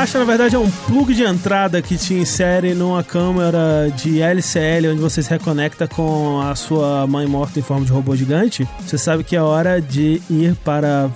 caixa, na verdade, é um plug de entrada que te insere numa câmera de LCL, onde você se reconecta com a sua mãe morta em forma de robô gigante. Você sabe que é hora de ir para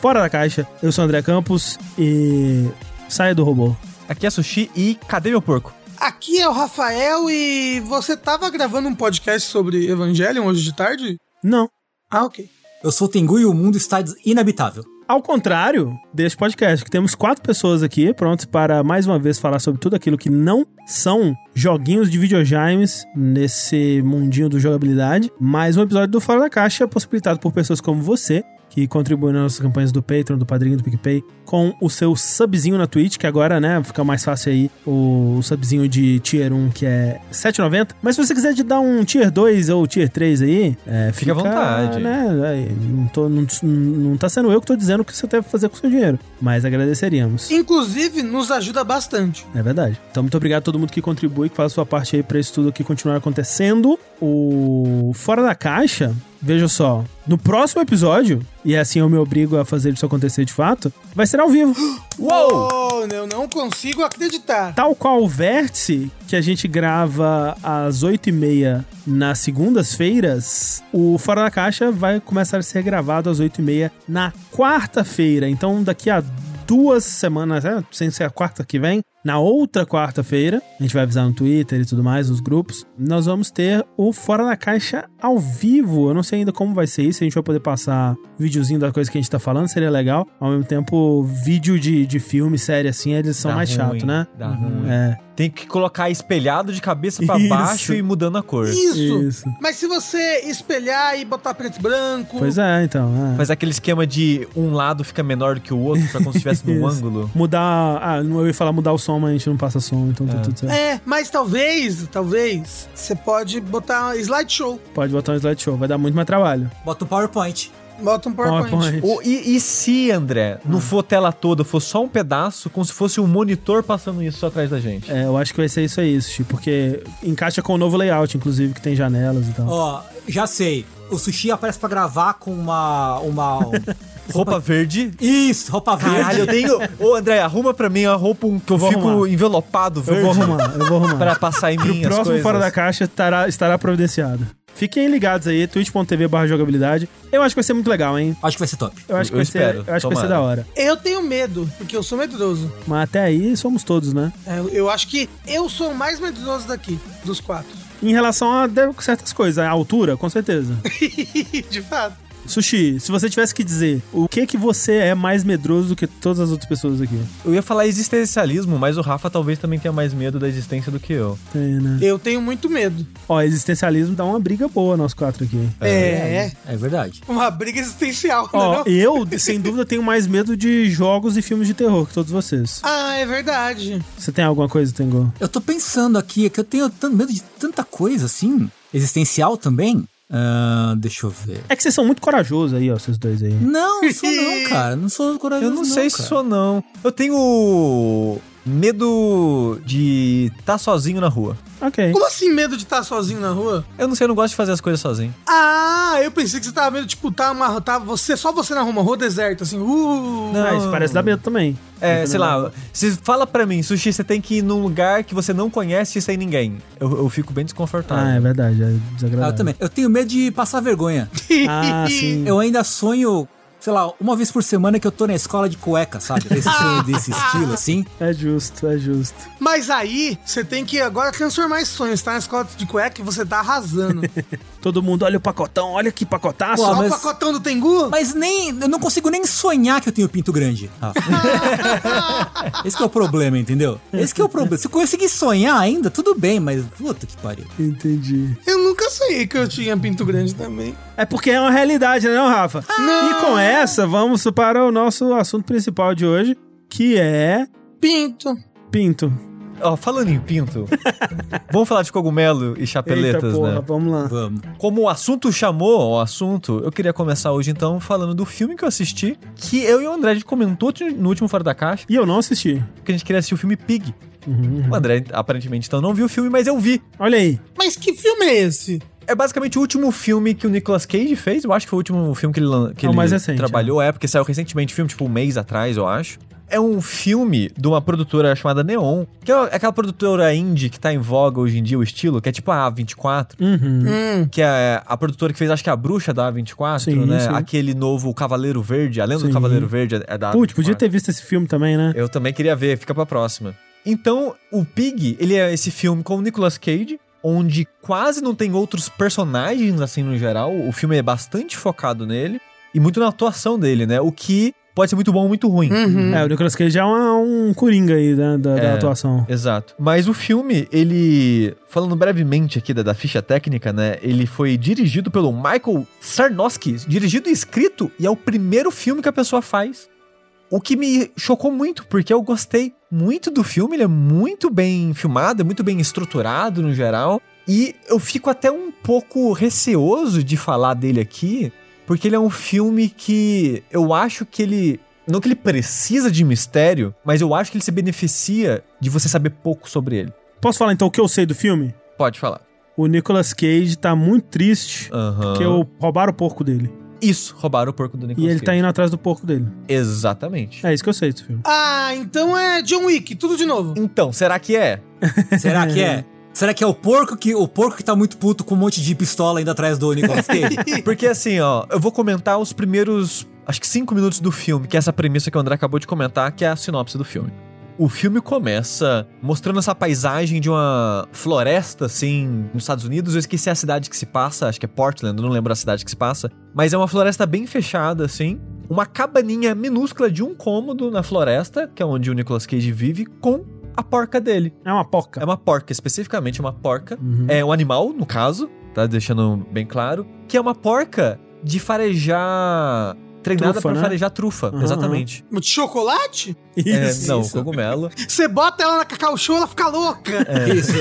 fora da caixa. Eu sou o André Campos e saia do robô. Aqui é Sushi e cadê meu porco? Aqui é o Rafael e você tava gravando um podcast sobre Evangelion hoje de tarde? Não. Ah, ok. Eu sou o Tengu e o mundo está inabitável. Ao contrário deste podcast, que temos quatro pessoas aqui prontas para mais uma vez falar sobre tudo aquilo que não são joguinhos de videogames nesse mundinho do jogabilidade. Mais um episódio do Fora da Caixa, possibilitado por pessoas como você, que contribuem nas nossas campanhas do Patreon, do Padrinho, do PicPay, com o seu subzinho na Twitch, que agora, né, fica mais fácil aí o subzinho de Tier 1, que é 7,90. Mas se você quiser de dar um Tier 2 ou Tier 3 aí, é, Fica à vontade. Né, aí, não, tô, não, não tá sendo eu que tô dizendo o que você deve fazer com o seu dinheiro, mas agradeceríamos. Inclusive, nos ajuda bastante. É verdade. Então, muito obrigado a todo mundo que contribui, que faz a sua parte aí pra isso tudo aqui continuar acontecendo. O Fora da Caixa, veja só, no próximo episódio, e assim eu me obrigo a fazer isso acontecer de fato, vai ser ao vivo. Uou! Eu não consigo acreditar. Tal qual o Vértice, que a gente grava às 8h30 nas segundas-feiras, o Fora da Caixa vai começar a ser gravado às 8h30 na quarta-feira. Então, daqui a duas semanas, é, sem ser a quarta que vem, na outra quarta-feira, a gente vai avisar no Twitter e tudo mais, nos grupos, nós vamos ter o Fora da Caixa ao vivo. Eu não sei ainda como vai ser isso, a gente vai poder passar videozinho da coisa que a gente tá falando, seria legal. Ao mesmo tempo, vídeo de, de filme, série assim, eles são Dá mais ruim, chato, né? Dá ruim. É. Tem que colocar espelhado de cabeça pra Isso. baixo e mudando a cor. Isso. Isso. Mas se você espelhar e botar preto e branco. Pois é, então. é. Faz aquele esquema de um lado fica menor do que o outro, pra como se estivesse num ângulo. Mudar. Ah, não- eu ia falar mudar o som, mas a gente não passa som, então tá É. tudo certo. É, mas talvez, talvez, você pode botar slideshow. Pode botar um slideshow, vai dar muito mais trabalho. Bota o PowerPoint. Bota um PowerPoint. O- e, e se, André, não for tela toda, for só um pedaço, como se fosse um monitor passando isso só atrás da gente? É, eu acho que vai ser isso aí, Sushi, porque encaixa com o novo layout, inclusive, que tem janelas e tal. Ó, já sei. O sushi aparece pra gravar com uma. uma Roupa verde. Isso, roupa verde. Caralho, eu tenho. Ô, André, arruma pra mim a roupa um- que eu Vou fico arrumar. envelopado eu verde. vou arrumar, eu vou arrumar. Pra passar em Pro mim as próximo coisas. Fora da Caixa estará, estará providenciado. Fiquem ligados aí, twitch.tv barra jogabilidade. Eu acho que vai ser muito legal, hein? Acho que vai ser top. Eu acho que Eu vai espero, ser, eu acho que vai ser da hora. Eu tenho medo, porque eu sou medroso. Mas até aí somos todos, né? É, Eu, eu acho que eu sou o mais medroso daqui, dos quatro. Em relação a certas coisas, a altura, com certeza. De fato. Sushi, se você tivesse que dizer o que que você é mais medroso do que todas as outras pessoas aqui? Eu ia falar existencialismo, mas o Rafa talvez também tenha mais medo da existência do que eu. Tem, né? Eu tenho muito medo. Ó, existencialismo dá uma briga boa nós quatro aqui. É, É verdade. uma briga existencial, Ó, né? não? eu, sem dúvida, tenho mais medo de jogos e filmes de terror que todos vocês. Ah, é verdade. Você tem alguma coisa, Tengo? Eu tô pensando aqui, é que eu tenho tanto medo de tanta coisa assim. Existencial também. Ah, deixa eu ver. É que vocês são muito corajosos aí, ó, vocês dois aí. Não, não sou não, cara. Não sou corajoso. Eu não sei se cara. sou, não. Eu tenho medo de estar sozinho na rua. Ok. Como assim medo de estar sozinho na rua? Eu não sei, eu não gosto de fazer as coisas sozinho. Ah, eu pensei que você tava medo, tipo, tá uma. Tá você, só você na rua, uma rua deserta, assim. Uh, Não. Ah, isso parece dar medo também. É, sei lá, se fala pra mim, sushi, você tem que ir num lugar que você não conhece sem ninguém. Eu, eu fico bem desconfortável. Ah, é verdade, é Ah, desagradável. eu também. Eu tenho medo de passar vergonha. Ah, sim. Eu ainda sonho, sei lá, uma vez por semana que eu tô na escola de cueca, sabe? Esse sonho desse estilo, assim. É justo, é justo. Mas aí, você tem que agora transformar esse sonho. Você tá na escola de cueca e você tá arrasando. Todo mundo, olha o pacotão, olha que pacotaço. Pô, Só mas- o pacotão do Tengu? Mas nem. Eu não consigo nem sonhar que eu tenho pinto grande. Rafa. Esse que é o problema, entendeu? Esse que é o problema. Se eu conseguir sonhar ainda, tudo bem, mas puta que pariu. Entendi. Eu nunca sonhei que eu tinha pinto grande também. É porque é uma realidade, né, não, Rafa? E com essa, vamos para o nosso assunto principal de hoje, que é Pinto. pinto. Ó, falando em pinto, vamos falar de cogumelo e chapeletas, Eita porra, né? vamos lá. Vamos. Como o assunto chamou o assunto, eu queria começar hoje então falando do filme que eu assisti, que eu e o André a gente comentou no último Fora da Caixa, E eu não assisti. que a gente queria assistir o filme Pig. Uhum. O André aparentemente então não viu o filme, mas eu vi. Olha aí. Mas que filme é esse? É basicamente o último filme que o Nicolas Cage fez. Eu acho que foi o último filme que ele, que É o ele recente, trabalhou. É, porque saiu recentemente o filme, tipo um mês atrás, eu acho. É um filme de uma produtora chamada Neon, que é aquela produtora indie que tá em voga hoje em dia, o estilo, que é tipo a A24. Uhum. Hum. Que é a produtora que fez, acho que a bruxa da A24, Sim, né? sim. Aquele novo Cavaleiro Verde, a lenda Sim. do Cavaleiro Verde é da Putz, A24. podia ter visto esse filme também, né? Eu também queria ver, fica pra próxima. Então, o Pig, ele é esse filme com o Nicolas Cage, onde quase não tem outros personagens, assim, no geral. O filme é bastante focado nele e muito na atuação dele, né? O que pode ser muito bom ou muito ruim. Uhum. É, o Nicolas Cage é um, um coringa aí da, da, da É. atuação. Exato. Mas o filme, ele. Falando brevemente aqui da, da ficha técnica, né? Ele foi dirigido pelo Michael Sarnowski. Dirigido e escrito, e é o primeiro filme que a pessoa faz. O que me chocou muito, porque eu gostei muito do filme, ele é muito bem filmado, é muito bem estruturado no geral. E eu fico até um pouco receoso de falar dele aqui, porque ele é um filme que eu acho que ele. Não que ele precisa de mistério, mas eu acho que ele se beneficia de você saber pouco sobre ele. Posso falar então o que eu sei do filme? Pode falar. O Nicolas Cage tá muito triste Aham. porque o- roubaram o porco dele. Isso, roubaram o porco do Nicolas E ele tá Cage. indo atrás do porco dele. Exatamente. É isso que eu sei desse filme. Ah, então é John Wick, tudo de novo. Então, será que é? Será que é? Será que é o porco que o porco que tá muito puto com um monte de pistola ainda atrás do Nicolas Cage? Porque assim, ó, eu vou comentar os primeiros, acho que cinco minutos do filme, que é essa premissa que o André acabou de comentar, que é a sinopse do filme. O filme começa mostrando essa paisagem de uma floresta, assim, nos Estados Unidos. Eu esqueci a cidade que se passa, acho que é Portland, não lembro a cidade que se passa. Mas é uma floresta bem fechada, assim. Uma cabaninha minúscula de um cômodo na floresta, que é onde o Nicolas Cage vive, com a porca dele. É uma porca. É uma porca, especificamente uma porca. Uhum. É um animal, no caso, tá deixando bem claro. Que é uma porca de farejar. Treinada Trufa, pra né? farejar trufa, Aham, exatamente. De chocolate? É, Isso, não, isso. cogumelo. Você bota ela na Cacau Show, ela fica louca. Isso.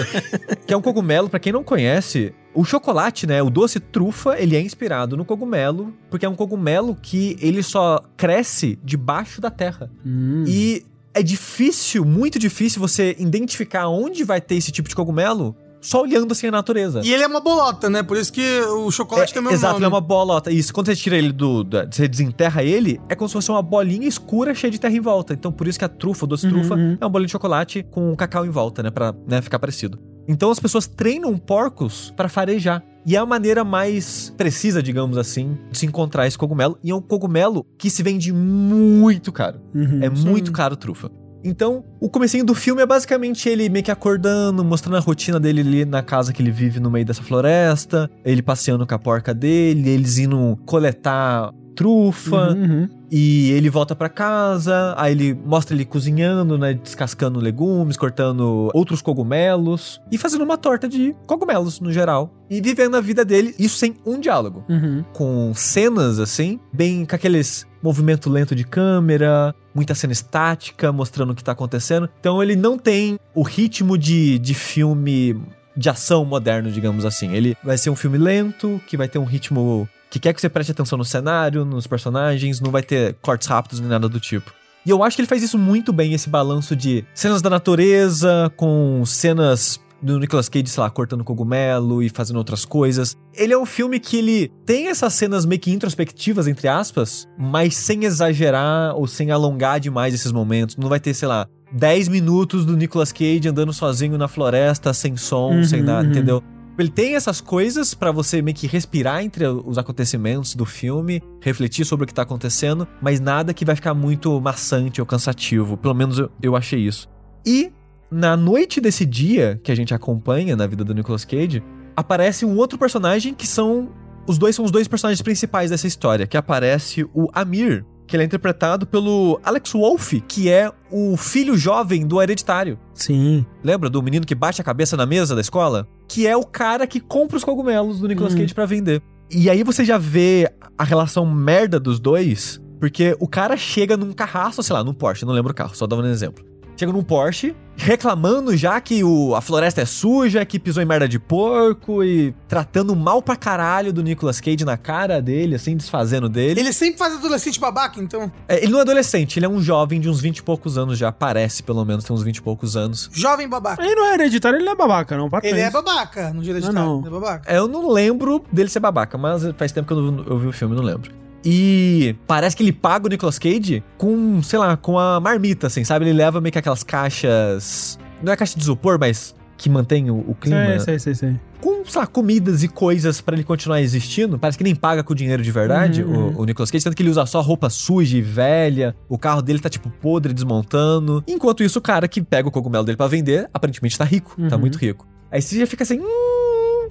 que é um cogumelo, pra quem não conhece, o chocolate, né, o doce trufa, ele é inspirado no cogumelo, porque é um cogumelo que ele só cresce debaixo da terra. Hum. E é difícil, muito difícil você identificar onde vai ter esse tipo de cogumelo só olhando assim a natureza. E ele é uma bolota, né? Por isso que o chocolate tem o mesmo Exato, nome. ele é uma bolota. Isso, quando você tira ele do. da- você desenterra ele, é como se fosse uma bolinha escura cheia de terra em volta. Então, por isso que a trufa, o doce Uhum, trufa, uhum. é uma bolinha de chocolate com cacau em volta, né? Pra né, ficar parecido. Então, as pessoas treinam porcos pra farejar. E é a maneira mais precisa, digamos assim, de se encontrar esse cogumelo. E é um cogumelo que se vende muito caro. Uhum. É muito caro trufa. Então, o comecinho do filme é basicamente ele meio que acordando, mostrando a rotina dele ali na casa que ele vive no meio dessa floresta, ele passeando com a porca dele, eles indo coletar trufa, Uhum, e ele volta pra casa, aí ele mostra ele cozinhando, né, descascando legumes, cortando outros cogumelos e fazendo uma torta de cogumelos no geral. E vivendo a vida dele, isso sem um diálogo Uhum. com cenas assim, bem com aqueles movimento lento de câmera, muita cena estática mostrando o que tá acontecendo. Então ele não tem o ritmo de, de filme de ação moderno, digamos assim. Ele vai ser um filme lento, que vai ter um ritmo que quer que você preste atenção no cenário, nos personagens, não vai ter cortes rápidos nem nada do tipo. E eu acho que ele faz isso muito bem, esse balanço de cenas da natureza com cenas do Nicolas Cage, sei lá, cortando cogumelo e fazendo outras coisas. Ele é um filme que ele tem essas cenas meio que introspectivas, entre aspas, mas sem exagerar ou sem alongar demais esses momentos. Não vai ter, sei lá, 10 minutos do Nicolas Cage andando sozinho na floresta, sem som, Uhum, sem nada, uhum. entendeu? Ele tem essas coisas pra você meio que respirar entre os acontecimentos do filme, refletir sobre o que tá acontecendo, mas nada que vai ficar muito maçante ou cansativo. Pelo menos eu, eu achei isso. E na noite desse dia que a gente acompanha na vida do Nicolas Cage, aparece um outro personagem que são os dois são os dois personagens principais dessa história, que aparece o Amir, que ele é interpretado pelo Alex Wolff, que é o filho jovem do Hereditário. Sim. Lembra do menino que bate a cabeça na mesa da escola? Que é o cara que compra os cogumelos do Nicolas Uhum. Cage pra vender. E aí você já vê a relação merda dos dois, porque o cara chega num carraço, sei lá, num Porsche, não lembro o carro, só dando um exemplo. Chega num Porsche, reclamando já que o, a floresta é suja, que pisou em merda de porco e tratando mal pra caralho do Nicolas Cage na cara dele, assim, desfazendo dele. Ele sempre faz adolescente babaca, então. É, ele não é adolescente, ele é um jovem de uns 20 e poucos anos já, parece pelo menos, tem uns 20 e poucos anos. Jovem babaca. Ele não é hereditário, ele não é babaca, não. Para Ele é babaca no direito Não, não. Ele é babaca. É, Eu não lembro dele ser babaca, mas faz tempo que eu, não- eu vi o filme, não lembro. E parece que ele paga o Nicolas Cage com, sei lá, com a marmita, assim, sabe? Ele leva meio que aquelas caixas. Não é caixa de isopor, mas que mantém o, o clima. Sei, sei, sei, sei. Com, sei lá, comidas e coisas pra ele continuar existindo. Parece que nem paga com dinheiro de verdade, Uhum, o, o Nicolas Cage. Tanto que ele usa só roupa suja e velha. O carro dele tá, tipo, podre, desmontando. Enquanto isso, o cara que pega o cogumelo dele pra vender, aparentemente tá rico. Tá Uhum. muito rico. Aí você já fica assim. "Hum".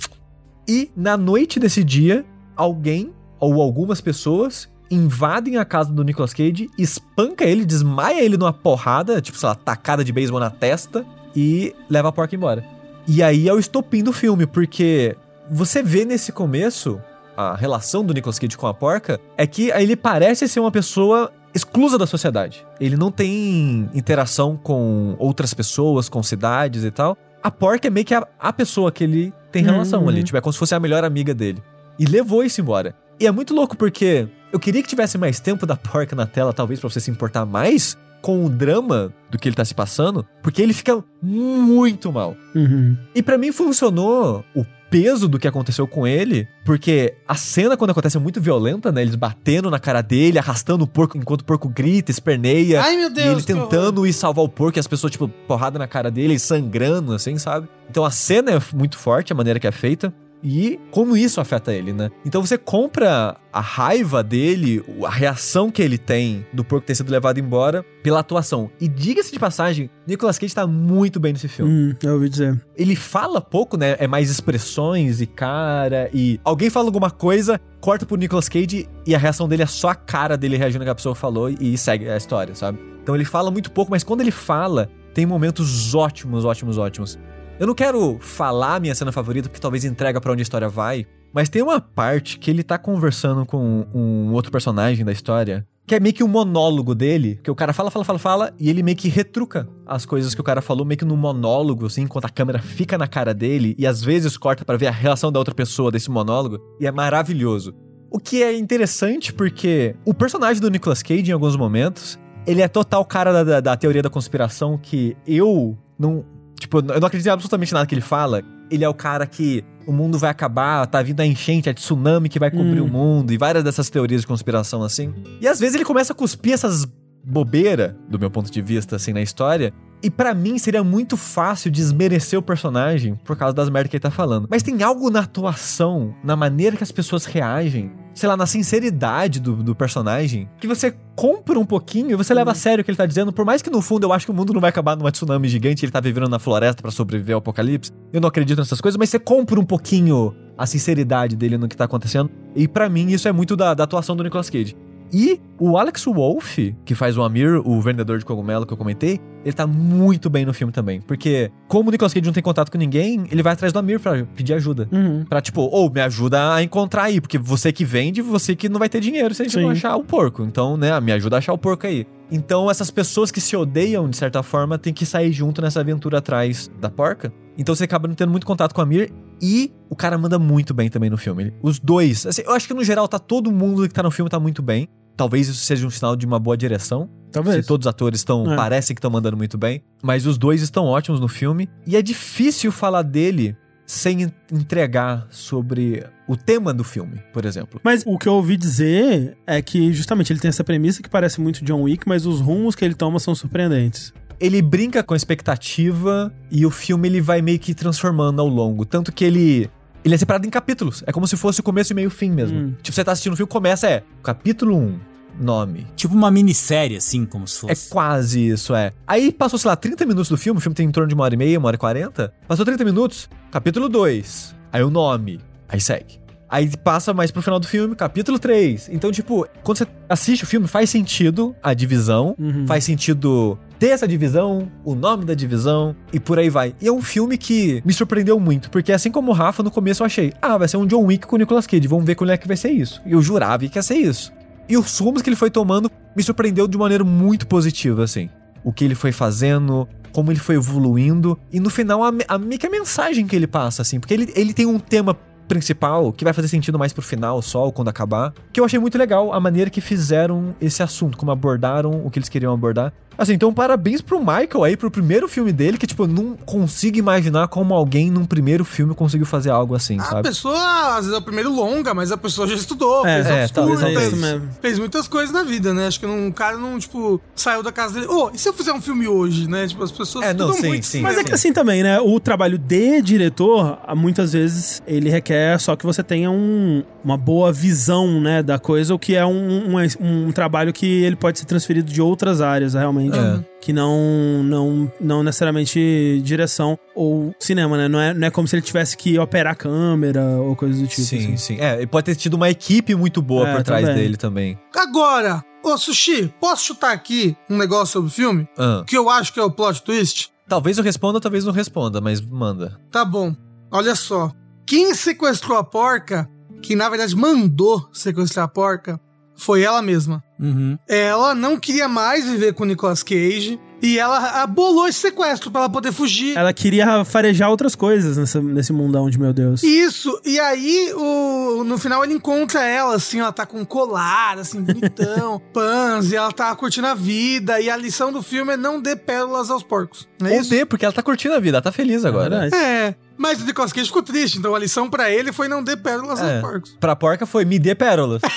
E na noite desse dia, alguém ou algumas pessoas invadem a casa do Nicolas Cage, espanca ele, desmaia ele numa porrada, tipo, sei lá, tacada de beisebol na testa e leva a porca embora. E aí é o estopim do filme, porque você vê nesse começo a relação do Nicolas Cage com a porca é que ele parece ser uma pessoa exclusa da sociedade. Ele não tem interação com outras pessoas, com cidades e tal. A porca é meio que a, a pessoa que ele tem relação Uhum. ali, tipo, é como se fosse a melhor amiga dele. E levou isso embora. E é muito louco porque eu queria que tivesse mais tempo da porca na tela, talvez pra você se importar mais com o drama do que ele tá se passando, porque ele fica muito mal. Uhum. E pra mim funcionou o peso do que aconteceu com ele, porque a cena quando acontece é muito violenta, né? Eles batendo na cara dele, arrastando o porco enquanto o porco grita, esperneia. Ai, meu e Deus. ele que horror. tentando ir salvar o porco e as pessoas, tipo, porrada na cara dele, sangrando, assim, sabe? Então a cena é muito forte, a maneira que é feita. E como isso afeta ele, né? Então você compra a raiva dele, a reação que ele tem do porco ter sido levado embora pela atuação. E diga-se de passagem, Nicolas Cage tá muito bem nesse filme. Hum, eu ouvi dizer. Ele fala pouco, né? É mais expressões e cara. E alguém fala alguma coisa, corta pro Nicolas Cage e a reação dele é só a cara dele reagindo ao que a pessoa falou e segue a história, sabe? Então ele fala muito pouco, mas quando ele fala, tem momentos ótimos, ótimos, ótimos. Eu não quero falar minha cena favorita, porque talvez entrega pra onde a história vai. Mas tem uma parte que ele tá conversando com um outro personagem da história. Que é meio que um monólogo dele, que o cara fala, fala, fala, fala, e ele meio que retruca as coisas que o cara falou, meio que num monólogo, assim, enquanto a câmera fica na cara dele, e às vezes corta pra ver a reação da outra pessoa desse monólogo, e é maravilhoso. O que é interessante porque o personagem do Nicolas Cage, em alguns momentos, ele é total cara da, da, da teoria da conspiração que eu não. Tipo, eu não acredito em absolutamente nada que ele fala. Ele é o cara que o mundo vai acabar, tá vindo a enchente, a tsunami que vai cobrir Hum. o mundo, e várias dessas teorias de conspiração assim. E às vezes ele começa a cuspir essas bobeira, do meu ponto de vista, assim, na história. E pra mim seria muito fácil desmerecer o personagem por causa das merdas que ele tá falando. Mas tem algo na atuação, na maneira que as pessoas reagem, sei lá, na sinceridade do, do personagem, que você compra um pouquinho e você leva a sério o que ele tá dizendo. Por mais que no fundo eu acho que o mundo não vai acabar numa tsunami gigante, ele tá vivendo na floresta pra sobreviver ao apocalipse. Eu não acredito nessas coisas, mas você compra um pouquinho a sinceridade dele no que tá acontecendo. E pra mim isso é muito da, da atuação do Nicolas Cage. E o Alex Wolff, que faz o Amir, o vendedor de cogumelo que eu comentei, ele tá muito bem no filme também. Porque, como o Nicolas Cage não tem contato com ninguém, ele vai atrás do Amir pra pedir ajuda. Uhum. Pra, tipo, ou me ajuda a encontrar aí, porque você que vende, você que não vai ter dinheiro se a gente Sim. não achar o porco. Então, né, me ajuda a achar o porco aí. Então, essas pessoas que se odeiam, de certa forma, tem que sair junto nessa aventura atrás da porca. Então você acaba não tendo muito contato com a Mir e o cara manda muito bem também no filme. Os dois. Assim, eu acho que no geral tá todo mundo que tá no filme tá muito bem. Talvez isso seja um sinal de uma boa direção. Talvez. Se todos os atores estão. É. parecem que estão mandando muito bem. Mas os dois estão ótimos no filme. E é difícil falar dele sem en- entregar sobre o tema do filme, por exemplo. Mas o que eu ouvi dizer é que justamente ele tem essa premissa que parece muito John Wick, mas os rumos que ele toma são surpreendentes. ele brinca com a expectativa e o filme ele vai meio que transformando ao longo. Tanto que ele. Ele é separado em capítulos. É como se fosse o começo e meio fim mesmo. Hum. Tipo, você tá assistindo o filme, começa, é. Capítulo 1, nome. Tipo uma minissérie, assim, como se É fosse. quase isso, é. Aí passou, sei lá, 30 minutos do filme, o filme tem em torno de uma hora e meia, uma hora e quarenta. Passou 30 minutos, capítulo 2. Aí o nome. Aí segue. Aí passa mais pro final do filme, capítulo 3. Então, tipo, quando você assiste o filme, faz sentido a divisão. Uhum. Faz sentido ter essa divisão, o nome da divisão e por aí vai. E é um filme que me surpreendeu muito, porque assim como o Rafa, no começo eu achei, ah, vai ser um John Wick com o Nicolas Cage, vamos ver como é que vai ser isso. E eu jurava que ia ser isso. E os rumos que ele foi tomando me surpreendeu de maneira muito positiva, assim. O que ele foi fazendo, como ele foi evoluindo, e no final a, a a mensagem que ele passa, assim, porque ele, ele tem um tema principal que vai fazer sentido mais pro final só, ou quando acabar, que eu achei muito legal a maneira que fizeram esse assunto, como abordaram o que eles queriam abordar. Assim, então parabéns pro Michael aí, pro primeiro filme dele, que, tipo, eu não consigo imaginar como alguém num primeiro filme conseguiu fazer algo assim, A sabe? pessoa, às vezes é o primeiro longa, mas a pessoa já estudou, É, fez é, cursos, é fez, isso mesmo. fez muitas coisas na vida, né? Acho que um cara não, tipo, saiu da casa dele. Ô, e se eu fizer um filme hoje, né? Tipo, as pessoas É, não, sim, muito sim, Mas é cinema. que assim também, né? O trabalho de diretor, muitas vezes, ele requer só que você tenha um- uma boa visão, né, da coisa, o que é um, um, um trabalho que ele pode ser transferido de outras áreas, realmente. É. Que não, não, não necessariamente direção ou cinema, né? Não é, não é como se ele tivesse que operar a câmera ou coisas do tipo. sim, assim. sim. É, ele pode ter tido uma equipe muito boa É, por trás também. dele também. Agora, ô Sushi, posso chutar aqui um negócio sobre o filme? Ah, Que eu acho que é o plot twist? talvez eu responda, talvez não responda, mas manda. Tá bom. Olha só. Quem sequestrou a porca, que na verdade mandou sequestrar a porca, foi ela mesma. Uhum. Ela não queria mais viver com o Nicolas Cage e ela abolou esse sequestro pra ela poder fugir. Ela queria farejar outras coisas nessa, nesse mundão de meu Deus. Isso, e aí o, no final ele encontra ela, assim, ela tá com um colar, assim, bonitão, pans, e ela tá curtindo a vida, e a lição do filme é não dê pérolas aos porcos. Não é Ou isso? dê, porque ela tá curtindo a vida, ela tá feliz agora. verdade. É, mas o Nicolas Cage ficou triste, então a lição pra ele foi não dê pérolas É. aos porcos. Pra porca foi me dê pérolas.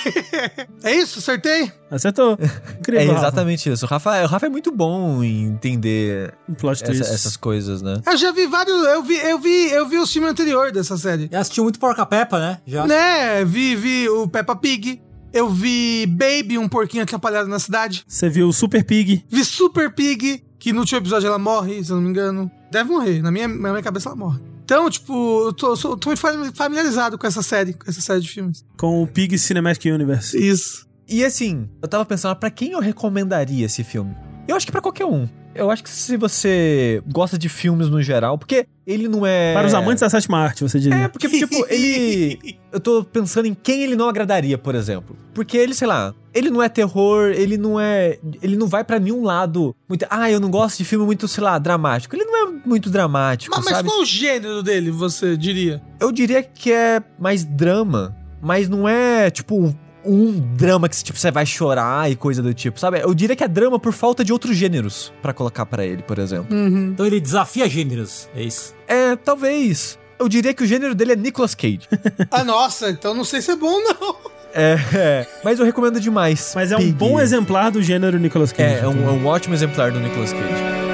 É isso? Acertei? Acertou. Incrível. é Rafa. exatamente isso. O Rafa, o Rafa é muito bom em entender Um plot essa- essas coisas, né? Eu já vi vários, eu vi, eu vi, eu vi o filme anterior dessa série. Já assistiu muito Porca Peppa, né? Já. Né, vi, vi o Peppa Pig, eu vi Baby, um porquinho atrapalhado na cidade. Você viu Super Pig. Vi Super Pig, que no último episódio ela morre, se eu não me engano. Deve morrer, na minha, na minha cabeça ela morre. Então, tipo, eu tô, sou- tô muito fami- familiarizado com essa série, com essa série de filmes. Com o Pig Cinematic Universe. Isso. E assim, eu tava pensando, pra quem eu recomendaria esse filme? Eu acho que pra qualquer um. Eu acho que se você gosta de filmes no geral, porque ele não é. Para os amantes da sétima arte, você diria. É, porque, tipo, ele. Eu tô pensando em quem ele não agradaria, por exemplo. Porque ele, sei lá, ele não é terror, ele não é. Ele não vai pra nenhum lado. Muito, ah, eu não gosto de filme muito, sei lá, dramático. Ele não é muito dramático, Mas, mas qual o gênero dele, você diria? Eu diria que é mais drama, mas não é, tipo, um drama que tipo, você vai chorar e coisa do tipo, sabe? Eu diria que é drama por falta de outros gêneros pra colocar pra ele, por exemplo. Uhum. Então ele desafia gêneros. É isso. É, talvez. Eu diria que o gênero dele é Nicolas Cage. Ah, nossa, então não sei se é bom, não. é, é, mas eu recomendo demais. Mas é um Pig. bom exemplar do gênero Nicolas Cage. É, é um, é um ótimo exemplar do Nicolas Cage.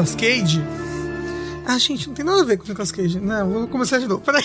Nicolas Cage. Ah, gente, não tem nada a ver com o Nicolas Cage. Não, vou começar de novo. Peraí.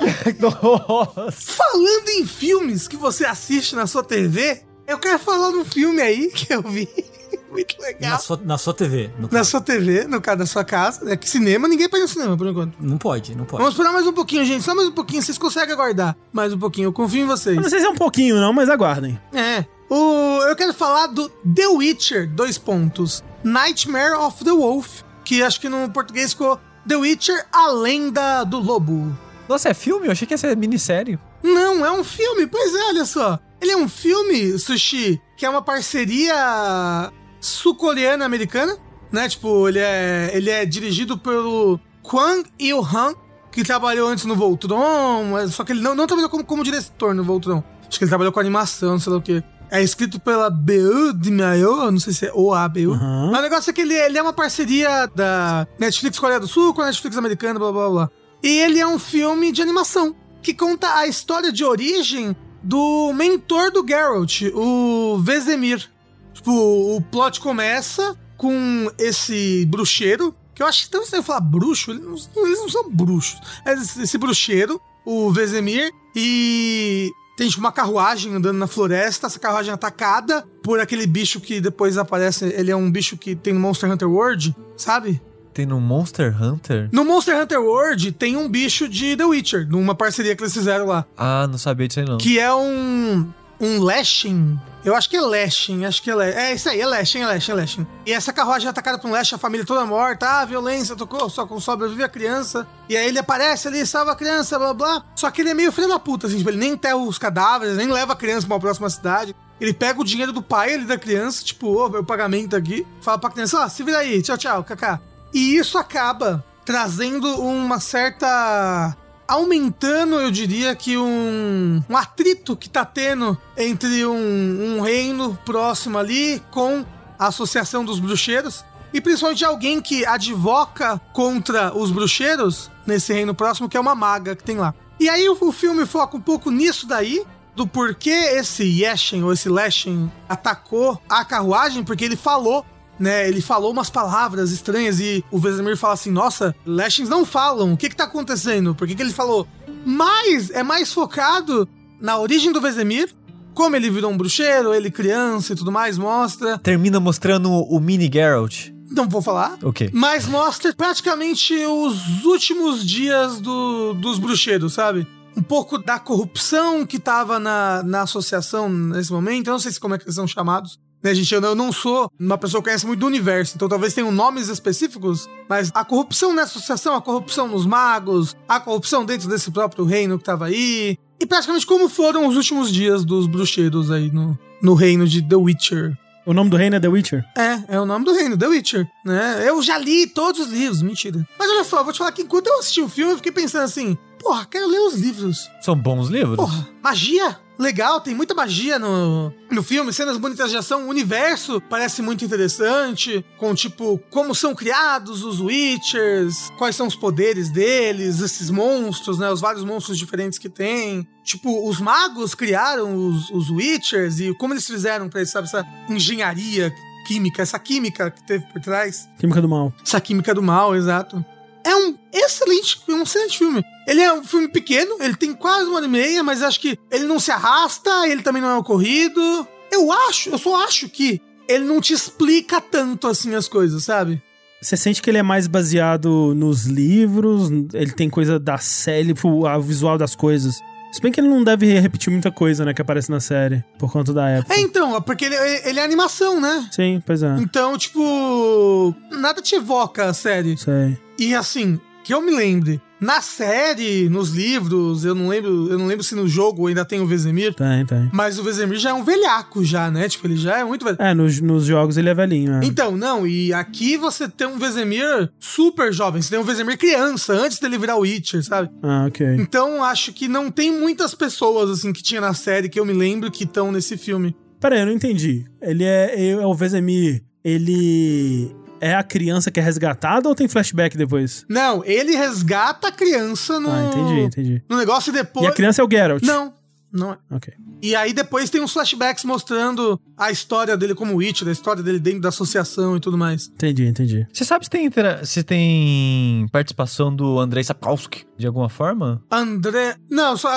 Nossa! Falando em filmes que você assiste na sua TV, eu quero falar de um filme aí que eu vi. Muito Na legal. sua, na sua TV. no Na caso. sua TV, no caso da sua casa. É que cinema, ninguém pode ir no cinema, por enquanto. Não pode, não pode. Vamos esperar mais um pouquinho, gente. Só mais um pouquinho. Vocês conseguem aguardar mais um pouquinho. Eu confio em vocês. Eu não sei se é um pouquinho, não, mas aguardem. É. O, eu quero falar do The Witcher, dois pontos. Nightmare of the Wolf, que acho que no português ficou The Witcher, a lenda do lobo. Nossa, é filme? Eu achei que ia ser minissérie. Não, é um filme. Pois é, olha só. Ele é um filme, Sushi, que é uma parceria sul-coreana americana, né? Tipo, ele é, ele é dirigido pelo Kwang Il-han, que trabalhou antes no Voltron, só que ele não, não trabalhou como, como diretor no Voltron. Acho que ele trabalhou com animação, sei lá o quê. É escrito pela BU de Mayo, não sei se é OABU. Uhum. Mas o negócio é que ele, ele é uma parceria da Netflix Coreia do Sul com a Netflix americana, blá blá blá. E ele é um filme de animação que conta a história de origem do mentor do Geralt, o Vesemir. Tipo, o plot começa com esse bruxeiro, que eu acho que tanto você falar bruxo, eles não, eles não são bruxos. É esse, esse bruxeiro, o Vesemir, e tem tipo uma carruagem andando na floresta, essa carruagem é atacada por aquele bicho que depois aparece, ele é um bicho que tem no Monster Hunter World, sabe? Tem no Monster Hunter? No Monster Hunter World tem um bicho de The Witcher, numa parceria que eles fizeram lá. Ah, não sabia disso aí não. Que é um. Um Lashing. Eu acho que é Lashing, acho que é Lashing. É isso aí, é Lashing, é Lashing, é Lashing. E essa carruagem é atacada por um Lashing, a família toda morta, ah, violência, tocou, só sobrevive a criança. E aí ele aparece ali, salva a criança, blá blá. Só que ele é meio filho da puta, assim, tipo, ele nem enterra os cadáveres, nem leva a criança pra uma próxima cidade. Ele pega o dinheiro do pai ali da criança, tipo, ô, o pagamento aqui, fala pra criança, ó, se vira aí, tchau, tchau, kaká. E isso acaba trazendo uma certa aumentando, eu diria que um, um atrito que tá tendo entre um, um reino próximo ali com a Associação dos Bruxeiros. E principalmente alguém que advoca contra os bruxeiros nesse reino próximo, que é uma maga que tem lá. E aí o, filme foca um pouco nisso daí, do porquê esse Yeshen ou esse Leshen atacou a carruagem, porque ele falou né? Ele falou umas palavras estranhas e o Vesemir fala assim: Nossa, Lashings não falam, o que que tá acontecendo? Por que, que ele falou? Mas é mais focado na origem do Vesemir, como ele virou um bruxeiro, ele criança e tudo mais, mostra. Termina mostrando o mini Geralt. Não vou falar. Ok. Mas mostra praticamente os últimos dias do, dos bruxeiros, sabe? Um pouco da corrupção que tava na, na associação nesse momento. Eu não sei se como é que eles são chamados. Né, gente, eu não, sou uma pessoa que conhece muito do universo, então talvez tenham nomes específicos, mas a corrupção na associação, a corrupção nos magos, a corrupção dentro desse próprio reino que tava aí, e praticamente como foram os últimos dias dos bruxeiros aí no, no reino de The Witcher. O nome do reino é The Witcher? É, é o nome do reino, The Witcher, né? Eu já li todos os livros, mentira. Mas olha só, vou te falar que enquanto eu assisti o filme, eu fiquei pensando assim, porra, quero ler os livros. São bons livros? Porra, magia? Legal, tem muita magia no, no filme, cenas bonitas de ação, o universo parece muito interessante, com tipo, como são criados os Witchers, quais são os poderes deles, esses monstros, né, os vários monstros diferentes que tem. Tipo, os magos criaram os, os Witchers e como eles fizeram pra eles, sabe, essa engenharia química, essa química que teve por trás. Química do mal. Essa química do mal, exato. É um excelente, um excelente filme. Ele é um filme pequeno, ele tem quase uma hora e meia, mas acho que ele não se arrasta, ele também não é ocorrido. Eu acho, eu só acho que ele não te explica tanto assim as coisas, sabe? Você sente que ele é mais baseado nos livros, ele tem coisa da série, o visual das coisas. Se bem que ele não deve repetir muita coisa, né, que aparece na série, por conta da época. É, então, porque ele, ele é animação, né? Sim, pois é. Então, tipo, nada te evoca a série. Sei. E assim, que eu me lembre, na série, nos livros, eu não lembro, eu não lembro se no jogo ainda tem o Vesemir. Tem, tem. Mas o Vesemir já é um velhaco já, né? Tipo, ele já é muito velho. É, nos, nos jogos ele é velhinho, é. Então, não, e aqui você tem um Vesemir super jovem, você tem um Vesemir criança, antes dele virar o Witcher, sabe? Ah, ok. Então, acho que não tem muitas pessoas, assim, que tinha na série que eu me lembro que estão nesse filme. Pera aí, eu não entendi. Ele é, é o Vesemir, ele é a criança que é resgatada ou tem flashback depois? Não, ele resgata a criança no. Ah, entendi, entendi. No negócio e depois. E a criança é o Geralt? Não, não é. Ok. E aí depois tem uns flashbacks mostrando a história dele como Witcher, a história dele dentro da associação e tudo mais. Entendi, entendi. Você sabe se tem, intera- se tem participação do Andrei Sapkowski de alguma forma? André. Não, só,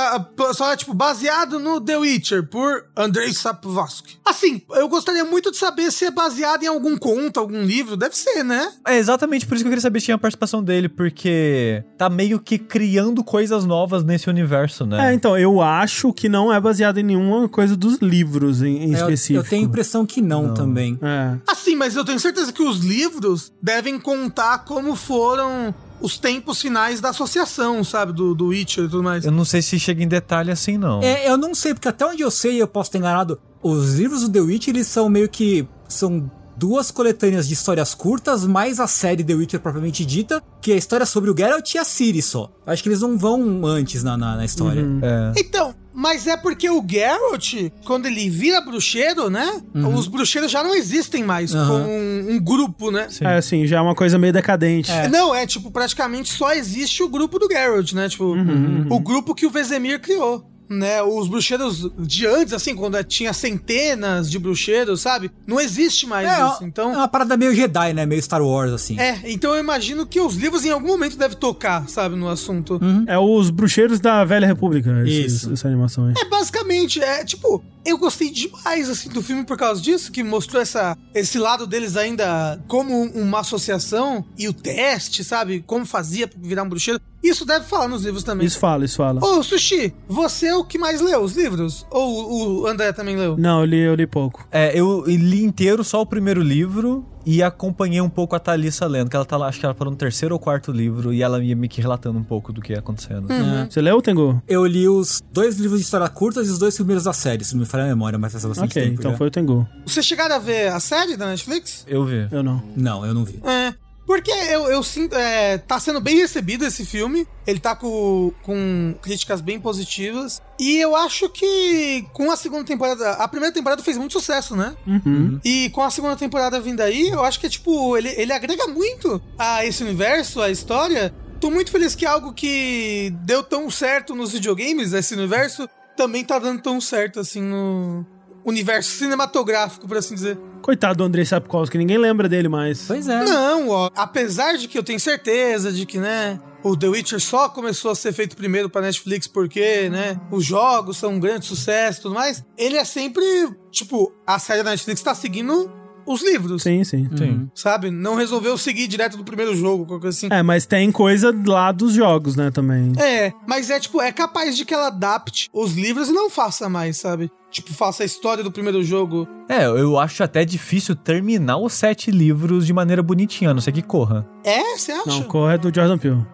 só é tipo baseado no The Witcher, por Andrei Sapkowski. Assim, eu gostaria muito de saber se é baseado em algum conto, algum livro. Deve ser, né? É exatamente por isso que eu queria saber se tinha a participação dele, porque tá meio que criando coisas novas nesse universo, né? É, então, eu acho que não é baseado em nenhuma coisa dos livros em, em É, eu, específico. eu tenho a impressão que não, Não. também. É. Assim, mas eu tenho certeza que os livros devem contar como foram os tempos finais da associação, sabe? Do, do Witcher e tudo mais. Eu não sei se chega em detalhe assim, não. É, eu não sei, porque até onde eu sei, eu posso ter enganado, os livros do The Witch, eles são meio que... São duas coletâneas de histórias curtas, mais a série The Witcher propriamente dita, que é a história sobre o Geralt e a Ciri só. Acho que eles não vão antes na, na, na história. Uhum. É. Então, mas é porque o Geralt, quando ele vira bruxeiro, né? Os bruxeiros já não existem mais Uhum. com um, um grupo, né? Sim. É, assim, já é uma coisa meio decadente. É. Não, é tipo, praticamente só existe o grupo do Geralt, né? Tipo, Uhum, o grupo que o Vesemir criou. Né? Os bruxeiros de antes, assim, quando tinha centenas de bruxeiros, sabe? Não existe mais É, isso. Então. é uma parada meio Jedi, né? Meio Star Wars, assim. É, então eu imagino que os livros em algum momento devem tocar, sabe, no assunto. É os bruxeiros da Velha República, esses- Isso. essa animação aí. É basicamente, é tipo, eu gostei demais assim do filme por causa disso, que mostrou essa, esse lado deles ainda como um- uma associação e o teste, sabe? Como fazia pra virar um bruxeiro. Isso deve falar nos livros também. Isso fala, isso fala. Ô, Sushi, você é o que mais leu os livros? Ou o André também leu? Não, eu li, eu li pouco. É, eu li inteiro só o primeiro livro e acompanhei um pouco a Thalissa lendo, que ela tá lá, acho que ela parou no terceiro ou quarto livro e ela ia me que relatando um pouco do que ia acontecendo. Uhum. Você leu, Tengu? Eu li os dois livros de história curtas e os dois primeiros da série, se não me falha a memória, mas faz bastante Ok, tempo. então já. foi o Tengu. Vocês chegaram a ver a série da Netflix? Eu vi. Eu não. Não, eu não vi. É. Porque eu, eu sinto. É, tá sendo bem recebido esse filme. Ele tá com, com críticas bem positivas. E eu acho que com a segunda temporada. A primeira temporada fez muito sucesso, né? Uhum. E com a segunda temporada vindo aí, eu acho que é tipo. Ele, ele agrega muito a esse universo, a história. Tô muito feliz que algo que deu tão certo nos videogames, esse universo, também tá dando tão certo assim no universo cinematográfico, por assim dizer. Coitado do Andrei Sapkowski, ninguém lembra dele mais. Pois é. Não, ó, apesar de que eu tenho certeza de que, né, o The Witcher só começou a ser feito primeiro pra Netflix porque, né, os jogos são um grande sucesso e tudo mais, ele é sempre, tipo, a série da Netflix tá seguindo os livros, Sim, sim. Sim. sabe? Não resolveu seguir direto do primeiro jogo, qualquer coisa assim. É, mas tem coisa lá dos jogos, né, também. É, mas é tipo, é capaz de que ela adapte os livros e não faça mais, sabe? Tipo, faça a história do primeiro jogo. É, eu acho até difícil terminar os sete livros de maneira bonitinha, a não ser que corra. É, você acha? Não, corre é do Jordan Peele.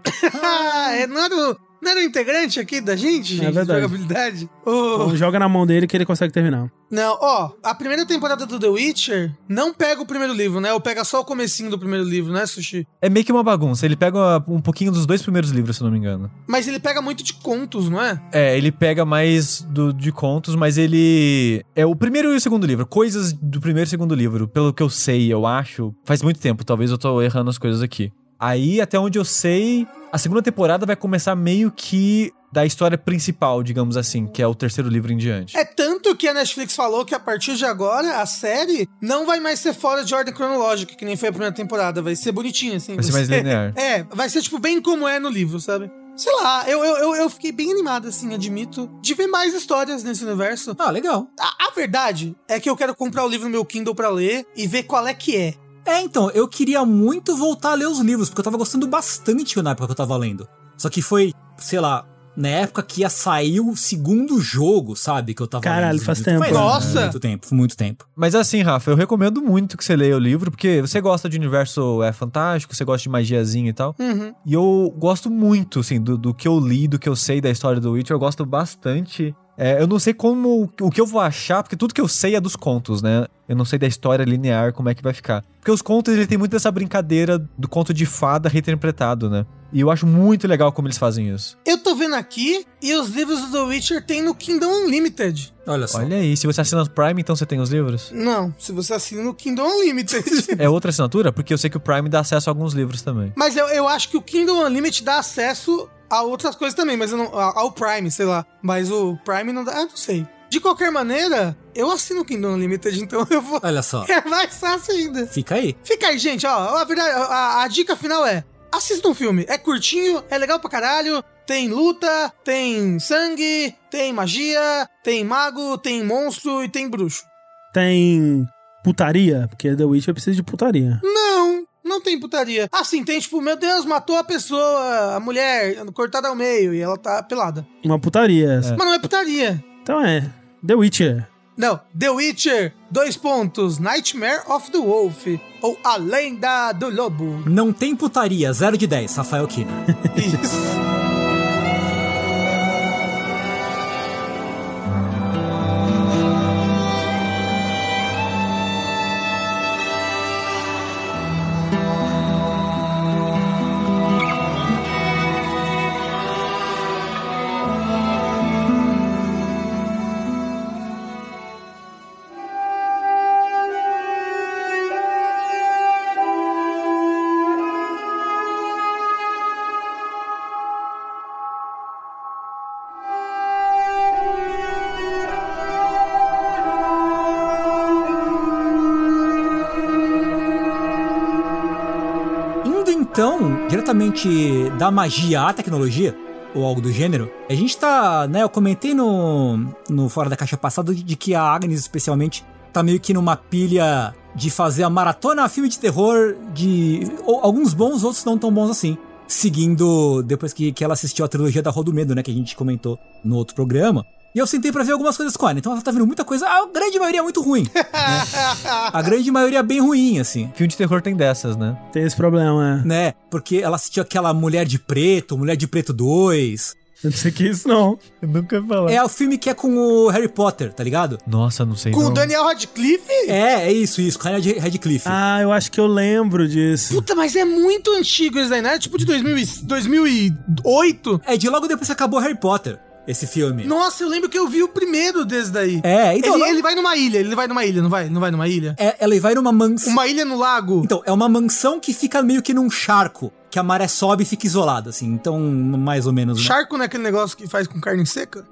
Ah, é, não, era o, não era o integrante aqui da gente, gente? de verdade. jogabilidade? Então joga na mão dele que ele consegue terminar. Não, ó, a primeira temporada do The Witcher não pega o primeiro livro, né? Ou pega só o comecinho do primeiro livro, né, Sushi? É meio que uma bagunça. Ele pega um pouquinho dos dois primeiros livros, se eu não me engano. Mas ele pega muito de contos, não é? É, ele pega mais do, de contos, mas ele. É o primeiro e o segundo livro. Coisas do primeiro e segundo livro. Pelo que eu sei, eu acho. Faz muito tempo, talvez eu tô errando as coisas aqui. Aí, até onde eu sei, a segunda temporada vai começar meio que da história principal, digamos assim, que é o terceiro livro em diante. É tanto que a Netflix falou que a partir de agora a série não vai mais ser fora de ordem cronológica, que nem foi a primeira temporada. Vai ser bonitinha, assim. Vai ser mais linear. É, vai ser tipo bem como é no livro, sabe? Sei lá, eu, eu, eu, fiquei bem animado, assim, admito, de ver mais histórias nesse universo. Ah, legal. A, a verdade é que eu quero comprar o livro no meu Kindle pra ler e ver qual é que é. É, então, eu queria muito voltar a ler os livros, porque eu tava gostando bastante na época que eu tava lendo. Só que foi, sei lá, na época que ia sair o segundo jogo, sabe? Que eu tava Caralho, lendo. faz tempo. Nossa! Muito tempo, muito tempo. Mas assim, Rafa, eu recomendo muito que você leia o livro, porque você gosta de universo é fantástico, você gosta de magiazinha e tal. Uhum. E eu gosto muito, assim, do, do que eu li, do que eu sei da história do Witcher, eu gosto bastante. É, eu não sei como, o que eu vou achar, porque tudo que eu sei é dos contos, né? Eu não sei da história linear, como é que vai ficar. Porque os contos, ele tem muito essa brincadeira do conto de fada reinterpretado, né? E eu acho muito legal como eles fazem isso. Eu tô vendo aqui e os livros do The Witcher tem no Kingdom Unlimited. Olha só. Olha aí, se você assina o Prime, então você tem os livros? Não, se você assina no Kingdom Unlimited. É outra assinatura? Porque eu sei que o Prime dá acesso a alguns livros também. Mas eu, eu acho que o Kingdom Unlimited dá acesso a outras coisas também, mas eu não, a- ao Prime, sei lá. Mas o Prime não dá, ah, não sei. De qualquer maneira, eu assino o Kingdom Unlimited, então eu vou. Olha só. É mais fácil ainda. Fica aí. Fica aí, gente, ó. A, verdade, a, a dica final é: assista um filme. É curtinho, é legal pra caralho. Tem luta, tem sangue, tem magia, tem mago, tem monstro e tem bruxo. Tem putaria, porque The Witcher precisa de putaria. Não, não tem putaria. Assim, tem tipo, meu Deus, matou a pessoa, a mulher, cortada ao meio, e ela tá pelada. Uma putaria. Mas não é putaria. Então é. The Witcher. Não, The Witcher, dois pontos, Nightmare of the Wolf, ou A Lenda do Lobo. Não tem putaria, 0 de 10, Rafael Kina. Isso. Da magia à tecnologia, ou algo do gênero. A gente tá, né, eu comentei no, no Fora da Caixa passado de que a Agnes, especialmente, tá meio que numa pilha de fazer a maratona filme de terror de ou, alguns bons, outros não tão bons assim. Seguindo, depois que, que ela assistiu a trilogia da Rua do Medo, né, que a gente comentou no outro programa. E eu sentei pra ver algumas coisas com ela. Então ela tá vendo muita coisa. A grande maioria é muito ruim. né? A grande maioria é bem ruim, assim. Filme de terror tem dessas, né? Tem esse problema, é. Né? Porque ela assistiu aquela Mulher de Preto, Mulher de Preto 2. Eu não sei o que é isso, não. Eu nunca falar. É o filme que é com o Harry Potter, tá ligado? Nossa, não sei Com não. o Daniel Radcliffe? É, é isso, isso, com o Red- Radcliffe. Ah, eu acho que eu lembro disso. Puta, mas é muito antigo esse daí, né? Tipo de 2000 e- 2008. É de logo depois que acabou Harry Potter, esse filme. Nossa, eu lembro que eu vi o primeiro desse daí. É, então. ele, não- ele vai numa ilha, ele vai numa ilha, não vai? Não vai numa ilha? é, ela vai numa mansão. Uma ilha no lago. Então, é uma mansão que fica meio que num charco, que a maré sobe e fica isolada, assim. Então, mais ou menos. né? Charco não é aquele negócio que faz com carne seca?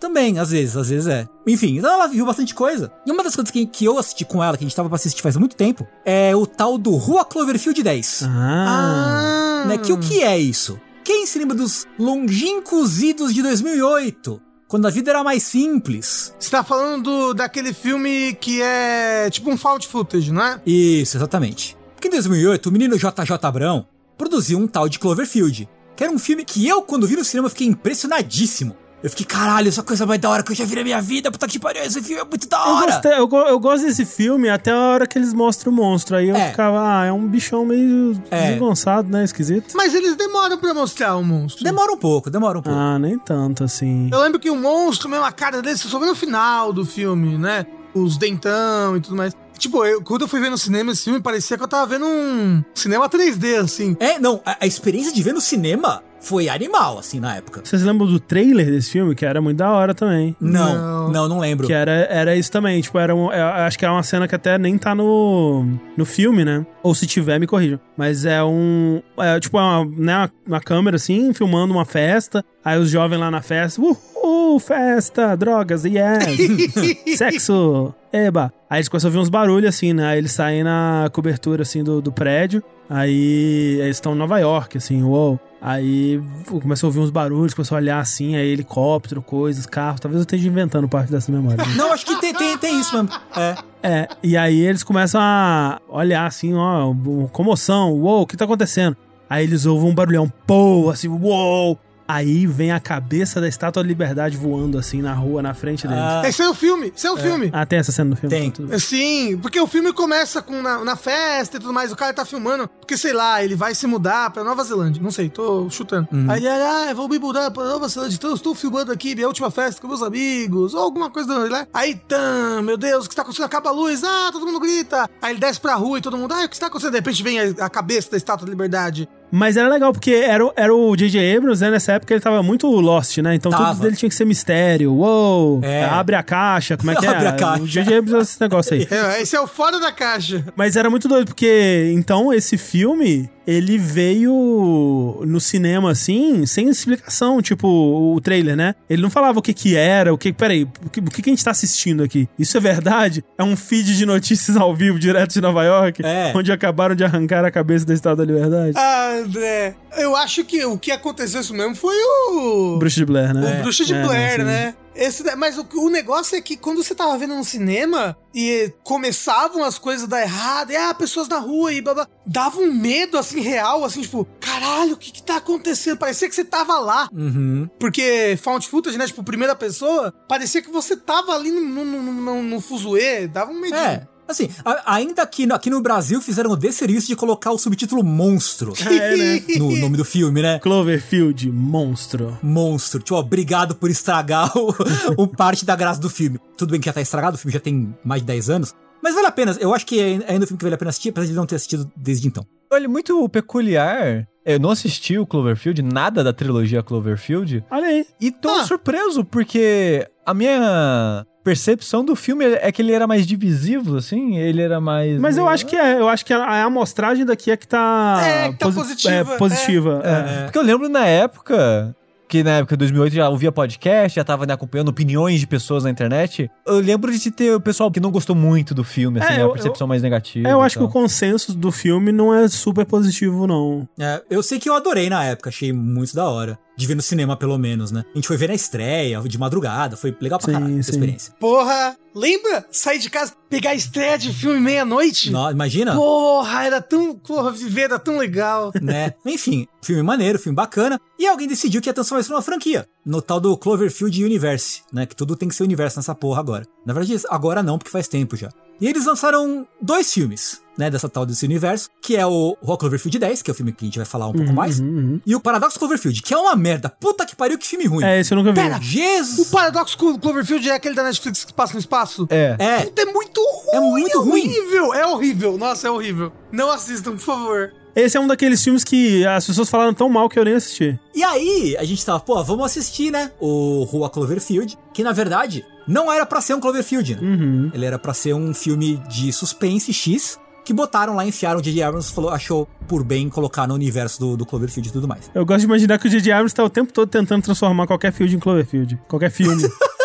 Também, às vezes, às vezes é. Enfim, então ela viu bastante coisa. E uma das coisas que, que eu assisti com ela, que a gente tava pra assistir faz muito tempo, é o tal do Rua Cloverfield 10. Ah. Né? Que o que é isso? Quem se lembra dos longínquos idos de 2008? Quando a vida era mais simples. Você tá falando do, daquele filme que é tipo um found footage, não é? Isso, exatamente. Porque em 2008, o menino JJ Abrão produziu um tal de Cloverfield, que era um filme que eu, quando vi no cinema, fiquei impressionadíssimo. Eu fiquei, caralho, essa coisa mais da hora que eu já vi na minha vida, puta que pariu, esse filme é muito da Eu, hora. gostei, eu, go- eu gosto desse filme até a hora que eles mostram o monstro. Aí eu É. ficava, ah, é um bichão meio É. desengonçado, né? Esquisito. Mas eles demoram pra mostrar o monstro. Demora um pouco, demora um pouco. Ah, nem tanto assim. Eu lembro que o monstro, mesmo a cara dele, você só vê no final do filme, né? Os dentão e tudo mais. Tipo, eu- quando eu fui ver no cinema esse filme, parecia que eu tava vendo um cinema 3D, assim. É, não, a, a experiência de ver no cinema foi animal, assim, na época. Vocês lembram do trailer desse filme? Que era muito da hora também. Não, Não. não, não, lembro. Que era, era isso também, tipo, era um, é, acho que é uma cena que até nem tá no, no filme, né? Ou se tiver, me corrijam. Mas é um, é tipo uma, né, uma, uma câmera assim, filmando uma festa, aí os jovens lá na festa, uhul, festa, drogas, yes, sexo, eba. Aí eles começam a ouvir uns barulhos assim, né? Aí eles saem na cobertura assim do, do prédio, aí eles estão em Nova York, assim, uou. Aí começou a ouvir uns barulhos, começou a olhar assim, aí helicóptero, coisas, carro. Talvez eu esteja inventando parte dessa memória. né? Não, acho que tem, tem, tem isso mesmo. É. É, e aí eles começam a olhar assim, ó, comoção, uou, o que tá acontecendo? Aí eles ouvem um barulhão, pô, assim, uou! Aí vem a cabeça da Estátua da Liberdade voando assim na rua, na frente deles. Ah, Esse é o filme, esse é o filme. Ah, tem essa cena no filme? Tem. Então. Sim, porque o filme começa com na, na festa e tudo mais, o cara tá filmando, porque sei lá, ele vai se mudar pra Nova Zelândia, não sei, tô chutando. Aí ele, ah, vou me mudar pra Nova Zelândia, então eu estou filmando aqui minha última festa com meus amigos, ou alguma coisa lá. Aí, tam, meu Deus, o que está acontecendo? Acaba a luz, ah, todo mundo grita. Aí ele desce pra rua e todo mundo, ah, o que está acontecendo? De repente vem a, a cabeça da Estátua da Liberdade. Mas era legal, porque era, o- era o J.J. Abrams, né? Nessa época ele tava muito Lost, né? Então Tava. tudo dele tinha que ser mistério. Uou! É. Abre a caixa, como é que é? Abre a caixa. O J.J. Abrams é esse negócio aí. É, esse é o fora da caixa. Mas era muito doido, porque então esse filme, ele veio no cinema assim, sem explicação, tipo o trailer, né? Ele não falava o que que era, o que, peraí, o que, o que a gente tá assistindo aqui? Isso é verdade? É um feed de notícias ao vivo, direto de Nova York, É. onde acabaram de arrancar a cabeça da Estátua da Liberdade? Ah, André, eu acho que o que aconteceu isso mesmo foi o... Bruxa de Blair, O né? Bruxa de É, Blair, não, né? Esse, mas o, o negócio é que quando você tava vendo no cinema e começavam as coisas a dar errado, e ah, pessoas na rua e blá blá, dava um medo assim real, assim, tipo, caralho, o que que tá acontecendo? Parecia que você tava lá. Uhum. Porque found footage, né? Tipo, primeira pessoa, parecia que você tava ali no, no, no, no, no fuzuê, dava um medinho. É. Assim, a- ainda aqui, no- aqui no Brasil fizeram o desserviço de colocar o subtítulo monstro É, né? no nome do filme, né? Cloverfield, monstro. Monstro. Tipo, obrigado por estragar o, o parte da graça do filme. Tudo bem que já tá estragado, o filme já tem mais de 10 anos. Mas vale a pena. Eu acho que é ainda um filme que vale a pena assistir, apesar de não ter assistido desde então. Olha, muito peculiar. Eu não assisti o Cloverfield, nada da trilogia Cloverfield. Olha aí. E tô Ah. surpreso, porque a minha percepção do filme é que ele era mais divisivo, assim. Ele era mais. Mas eu acho que é, eu acho que a, a amostragem daqui é que tá, É, que tá positiva, É, positiva. É, Porque eu lembro na época que na época de 2008 já ouvia podcast, já tava né, acompanhando opiniões de pessoas na internet. Eu lembro de ter o pessoal que não gostou muito do filme, assim, É, né, eu- uma percepção mais negativa. É, eu acho que o tal. consenso do filme não é super positivo, não. É, eu sei que eu adorei na época, achei muito da hora. De ver no cinema, pelo menos, né? A gente foi ver na estreia, de madrugada, foi legal pra Sim, caralho essa sim. experiência. Porra, lembra? Sair de casa, pegar a estreia de filme meia-noite? No- imagina? Porra, era tão. Porra, viver era tão legal. né? Enfim, filme maneiro, filme bacana. E alguém decidiu que ia transformar isso numa franquia. No tal do Cloverfield Universe, né? Que tudo tem que ser universo nessa porra agora. Na verdade, agora não, porque faz tempo já. E eles lançaram dois filmes, né? Dessa tal desse universo, que é o Rock Cloverfield 10, que é o filme que a gente vai falar um pouco mais. Uhum, uhum. E o Paradox Cloverfield, que é uma merda. Puta que pariu, que filme ruim. É, esse eu nunca vi. Pera, O Jesus! Paradoxo Clo- Cloverfield é aquele da Netflix que passa no espaço? É. É, Puta, é muito ruim. É muito ruim. horrível. É horrível. Nossa, é horrível. Não assistam, por favor. Esse é um daqueles filmes que as pessoas falaram tão mal que eu nem assisti. E aí, a gente tava, pô, vamos assistir, né? O Rua Cloverfield, que na verdade não era pra ser um Cloverfield, né? Uhum. Ele era pra ser um filme de suspense X, que botaram lá, enfiaram o J.J. Abrams falou, achou por bem colocar no universo do, do Cloverfield e tudo mais. Eu gosto de imaginar que o J.J. Abrams tá o tempo todo tentando transformar qualquer field em Cloverfield. Qualquer filme.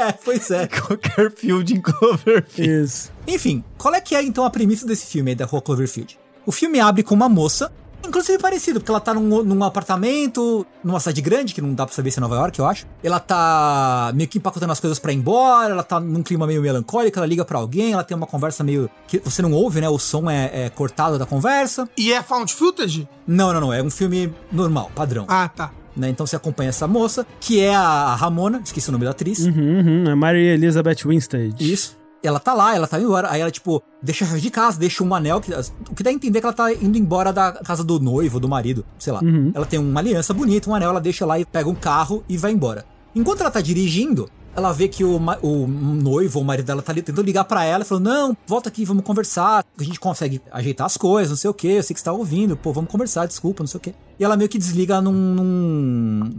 É, pois é. Qualquer field em Cloverfield. Isso. Enfim, qual é que é então a premissa desse filme aí da Rua Cloverfield? O filme abre com uma moça, inclusive parecido, porque ela tá num, num apartamento, numa cidade grande, que não dá pra saber se é Nova York, eu acho. Ela tá meio que empacotando as coisas pra ir embora, ela tá num clima meio melancólico, ela liga pra alguém, ela tem uma conversa meio. que você não ouve, né? O som é, é cortado da conversa. E é found footage? Não, não, não, é um filme normal, padrão. Ah, tá. né? Então você acompanha essa moça, que é a Ramona, esqueci o nome da atriz. Uhum, uhum. É Mary Elizabeth Winstead. Isso. Ela tá lá, ela tá indo embora. Aí ela, tipo, deixa a chave de casa, deixa um anel. Que, o que dá a entender que ela tá indo embora da casa do noivo, do marido, sei lá. Uhum. Ela tem uma aliança bonita, um anel, ela deixa lá e pega um carro e vai embora. Enquanto ela tá dirigindo, ela vê que o, o noivo ou o marido dela tá ali, tentando ligar pra ela e falou: Não, volta aqui, vamos conversar. A gente consegue ajeitar as coisas, não sei o que. Eu sei que você tá ouvindo, pô, vamos conversar, desculpa, não sei o que. E ela meio que desliga, não, não,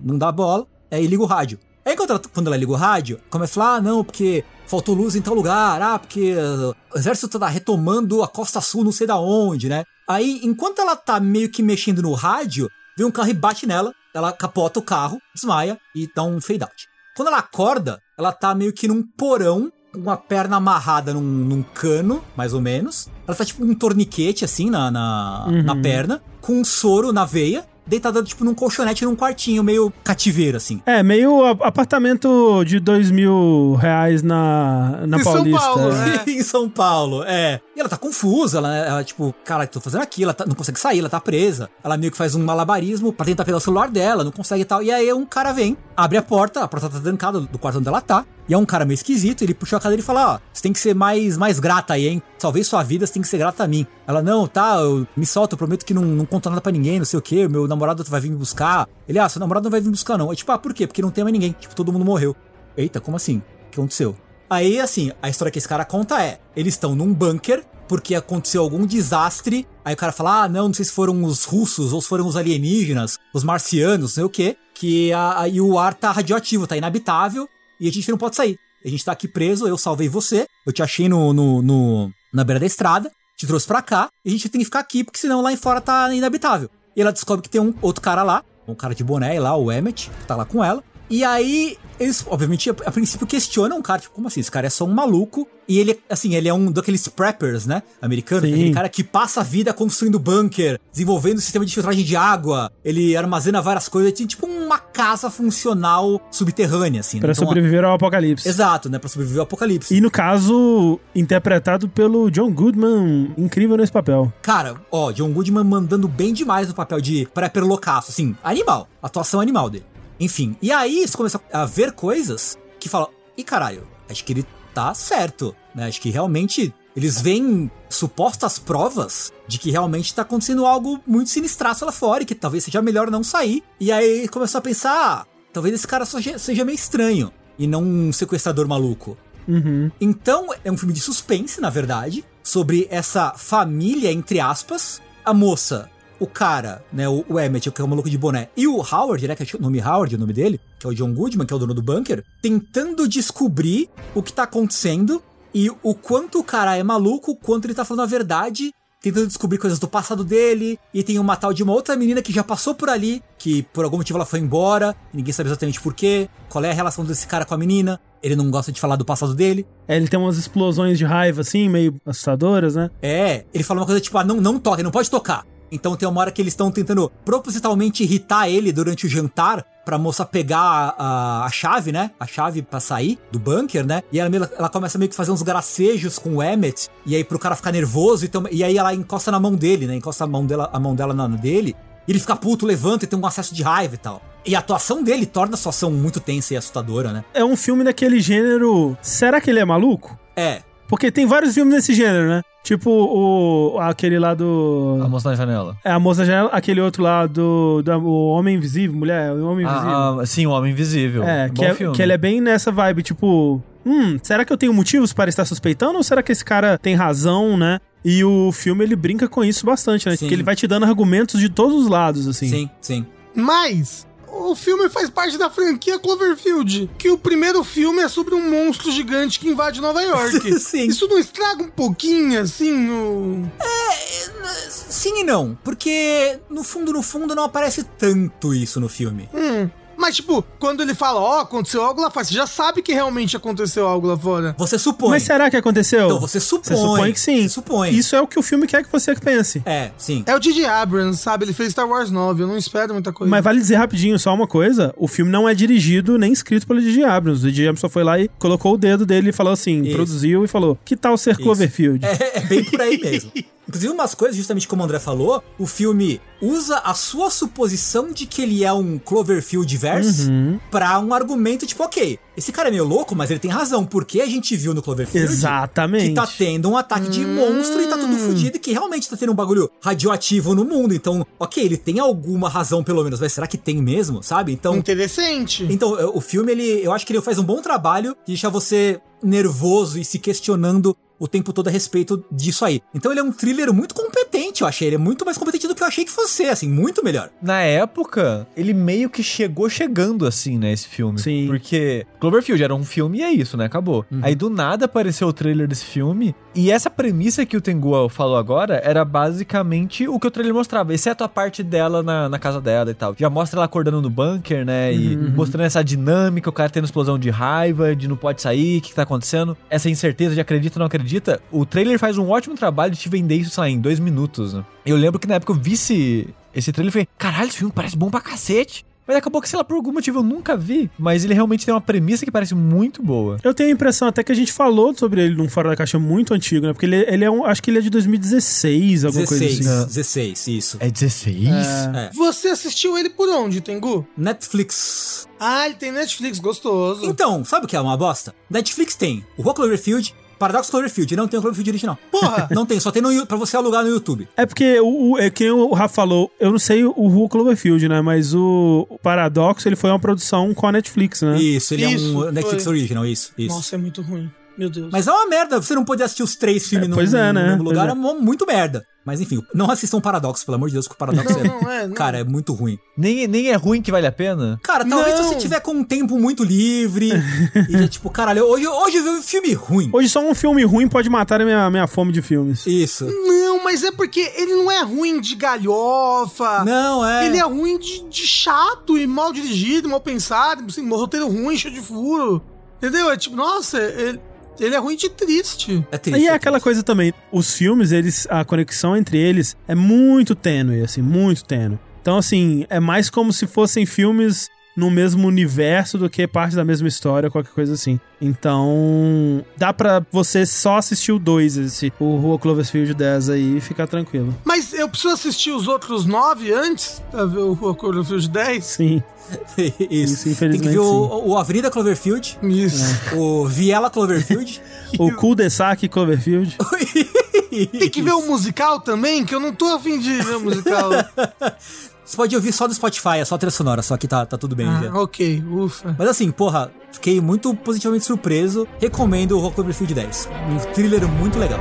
não dá bola, aí liga o rádio. Aí quando ela, quando ela liga o rádio, começa a falar, ah, não, porque faltou luz em tal lugar, ah, porque o exército tá retomando a costa sul não sei da onde, né? Aí, enquanto ela tá meio que mexendo no rádio, vem um carro e bate nela, ela capota o carro, desmaia e dá um fade out. Quando ela acorda, ela tá meio que num porão, com uma perna amarrada num, num cano, mais ou menos. Ela tá tipo um torniquete, assim, na, na, Uhum. na perna, com um soro na veia, deitada tipo num colchonete, num quartinho, meio cativeiro, assim. É, meio apartamento de dois mil reais na, na Em São Paulista. Paulo, é. né? em São Paulo, é. E ela tá confusa, ela, ela tipo, cara, tô fazendo aqui, ela tá- não consegue sair, ela tá presa. Ela meio que faz um malabarismo pra tentar pegar o celular dela, não consegue e tal. E aí um cara vem, abre a porta, a porta tá trancada do quarto onde ela tá. E é um cara meio esquisito, ele puxou a cadeira e fala: Ó, você tem que ser mais, mais grata aí, hein? Salvei sua vida, você tem que ser grata a mim. Ela, não, tá, eu me solta, eu prometo que não, não conto nada pra ninguém, não sei o que, meu namorado vai vir me buscar. Ele, ah, seu namorado não vai vir me buscar, não. É tipo, ah, por quê? Porque não tem mais ninguém. Tipo, todo mundo morreu. Eita, como assim? O que aconteceu? Aí, assim, a história que esse cara conta é: eles estão num bunker porque aconteceu algum desastre. Aí o cara fala: ah, não, não sei se foram os russos ou se foram os alienígenas, os marcianos, não sei o quê. Que a, aí o ar tá radioativo, tá inabitável e a gente não pode sair. A gente tá aqui preso, eu salvei você, eu te achei no, no, no- na beira da estrada, te trouxe pra cá, e a gente tem que ficar aqui, porque senão lá em fora tá inabitável. E ela descobre que tem um outro cara lá, um cara de boné lá, o Emmet, que tá lá com ela. E aí, eles, obviamente, a, a princípio questionam o cara, tipo, como assim? Esse cara é só um maluco. E ele, assim, ele é um daqueles preppers, né? Americano, aquele cara que passa a vida construindo bunker, desenvolvendo sistema de filtragem de água. Ele armazena várias coisas. Tipo, uma casa funcional subterrânea, assim. né? Pra Então, sobreviver ao apocalipse. Exato, né? Pra sobreviver ao apocalipse. E no caso, interpretado pelo John Goodman, incrível nesse papel. Cara, ó, John Goodman mandando bem demais no papel de prepper loucaço, assim, animal. Atuação animal dele. Enfim, e aí você começa a ver coisas que falam, e caralho, acho que ele tá certo, né? Acho que realmente eles veem supostas provas de que realmente tá acontecendo algo muito sinistraço lá fora e que talvez seja melhor não sair. E aí começou a pensar, ah, talvez esse cara seja, seja meio estranho e não um sequestrador maluco. Uhum. Então, é um filme de suspense, na verdade, sobre essa família, entre aspas. A moça, o cara, né, o, o Emmett, que é o maluco de boné, e o Howard, né, que é o nome Howard, o nome dele, que é o John Goodman, que é o dono do bunker, tentando descobrir o que tá acontecendo e o quanto o cara é maluco, o quanto ele tá falando a verdade tentando descobrir coisas do passado dele, e tem uma tal de uma outra menina que já passou por ali, que por algum motivo ela foi embora, ninguém sabe exatamente por quê, qual é a relação desse cara com a menina, ele não gosta de falar do passado dele. É, ele tem umas explosões de raiva, assim, meio assustadoras, né? É, ele fala uma coisa tipo, ah, não, não toque, não pode tocar. Então tem uma hora que eles estão tentando propositalmente irritar ele durante o jantar pra moça pegar a, a, a chave, né? A chave pra sair do bunker, né? E ela, ela começa meio que fazer uns gracejos com o Emmett. E aí pro cara ficar nervoso. Então, e aí ela encosta na mão dele, né? Encosta a mão dela, a mão dela na na dele. E ele fica puto, levanta e tem um acesso de raiva e tal. E a atuação dele torna a situação muito tensa e assustadora, né? É um filme daquele gênero. Será que ele é maluco? É, Porque tem vários filmes desse gênero, né? Tipo o. aquele lá do. A moça na janela. É a moça já. Aquele outro lá do. do o Homem Invisível, mulher, o Homem Invisível. Ah, ah, sim, o Homem Invisível. é, Bom que é, filme. que ele é bem nessa vibe, tipo. Hum, será que eu tenho motivos para estar suspeitando? Ou será que esse cara tem razão, né? E o filme ele brinca com isso bastante, né? Sim. Porque ele vai te dando argumentos de todos os lados, assim. sim, sim. Mas o filme faz parte da franquia Cloverfield, que o primeiro filme é sobre um monstro gigante que invade Nova York. Sim. Isso não estraga um pouquinho, assim, o... Sim e não, porque no fundo, no fundo, não aparece tanto isso no filme. Hum. Mas, tipo, quando ele fala, ó, aconteceu algo lá fora, você já sabe que realmente aconteceu algo lá fora. Você supõe. Mas será que aconteceu? Então você supõe. Você supõe que sim. Você supõe. Isso é o que o filme quer que você pense. É, sim. É o Didi Abrams, sabe? Ele fez Star Wars 9, eu não espero muita coisa. Mas vale dizer rapidinho só uma coisa: o filme não é dirigido nem escrito pelo J.J. Abrams. O J.J. Abrams só foi lá e colocou o dedo dele e falou assim, Isso. produziu e falou: Que tal ser Cloverfield? É, é bem por aí mesmo. Inclusive, umas coisas, justamente como o André falou, o filme usa a sua suposição de que ele é um Cloverfield verse Uhum. pra um argumento tipo, ok, esse cara é meio louco, mas ele tem razão, porque a gente viu no Cloverfield Exatamente. que tá tendo um ataque de monstro e tá tudo fudido e que realmente tá tendo um bagulho radioativo no mundo. Então, ok, ele tem alguma razão pelo menos, mas será que tem mesmo, sabe? Então, Interessante. então, o filme, ele, eu acho que ele faz um bom trabalho de deixar você nervoso e se questionando o tempo todo a respeito disso aí. Então ele é um thriller muito competente, eu achei. Ele é muito mais competente do que eu achei que fosse, assim, muito melhor. Na época, ele meio que chegou chegando assim, né, esse filme. Sim. Porque Cloverfield era um filme e é isso, né, acabou. Aí do nada apareceu o trailer desse filme, e essa premissa que o Tengu falou agora era basicamente o que o trailer mostrava, exceto a parte dela na, na casa dela e tal. Já mostra ela acordando no bunker, né, e mostrando essa dinâmica, o cara tendo explosão de raiva, de não pode sair, o que, que tá acontecendo, essa incerteza de acredita ou não acredita. O trailer faz um ótimo trabalho de te vender isso, sei lá, em dois minutos, né. Eu lembro que na época eu vi esse, esse trailer e falei, caralho, esse filme parece bom pra cacete. Mas acabou que, sei lá, por algum motivo eu nunca vi. Mas ele realmente tem uma premissa que parece muito boa. Eu tenho a impressão até que a gente falou sobre ele num Fora da Caixa muito antigo, né? Porque ele, ele é um. Acho que ele é de 2016, alguma 16, coisa assim. 16, isso. É 16? É. Você assistiu ele por onde, Tengu? Netflix. Ah, ele tem Netflix, gostoso. Então, sabe o que é uma bosta? Netflix tem o Rua Cloverfield, Paradox Cloverfield, não tem o Cloverfield original. Porra! Não tem, só tem no, pra você alugar no YouTube. É porque, o, o, é que o Rafa falou, eu não sei o Who Cloverfield, né? Mas o, o Paradoxo, ele foi uma produção com a Netflix, né? Isso, ele Isso, é um Netflix foi. Original, isso, isso. Nossa, é muito ruim. Meu Deus. Mas é uma merda, você não poder assistir os três filmes É, no, pois é, no né? mesmo lugar, é. mo- muito merda. Mas enfim, não assistam Paradox, pelo amor de Deus, que o Paradox Não, é... não, é, não. Cara, é muito ruim. Nem, nem é ruim que vale a pena? Cara, talvez Não. se você tiver com um tempo muito livre e já, tipo, caralho, hoje, hoje eu vi um filme ruim. Hoje só um filme ruim pode matar a minha, minha fome de filmes. Isso. Não, mas é porque ele não é ruim de galhofa. Não, é. Ele é ruim de, de chato e mal dirigido, mal pensado, assim, roteiro ruim, cheio de furo. Entendeu? É tipo, nossa, ele, ele é ruim de triste. É triste. E é é aquela triste. coisa também, os filmes, eles, a conexão entre eles é muito tênue, assim, muito tênue. Então, assim, é mais como se fossem filmes no mesmo universo do que parte da mesma história, qualquer coisa assim. Então, dá pra você só assistir o 2, esse, o Rua Cloverfield 10 aí, e ficar tranquilo. Mas eu preciso assistir os outros nove antes pra ver o Cloverfield 10? Sim. Isso. Isso, Tem infelizmente, que ver o, o Avenida Cloverfield, Isso. o Viela Cloverfield. O Cul-de-sac Cloverfield. Tem que ver o musical também, que eu não tô afim de ver o musical. Você pode ouvir só do Spotify, é só trilha sonora, só que tá, tá tudo bem. já. ah, ok, ufa. Mas assim, porra, fiquei muito positivamente surpreso. Recomendo o Rock Cloverfield 10. Um thriller muito legal.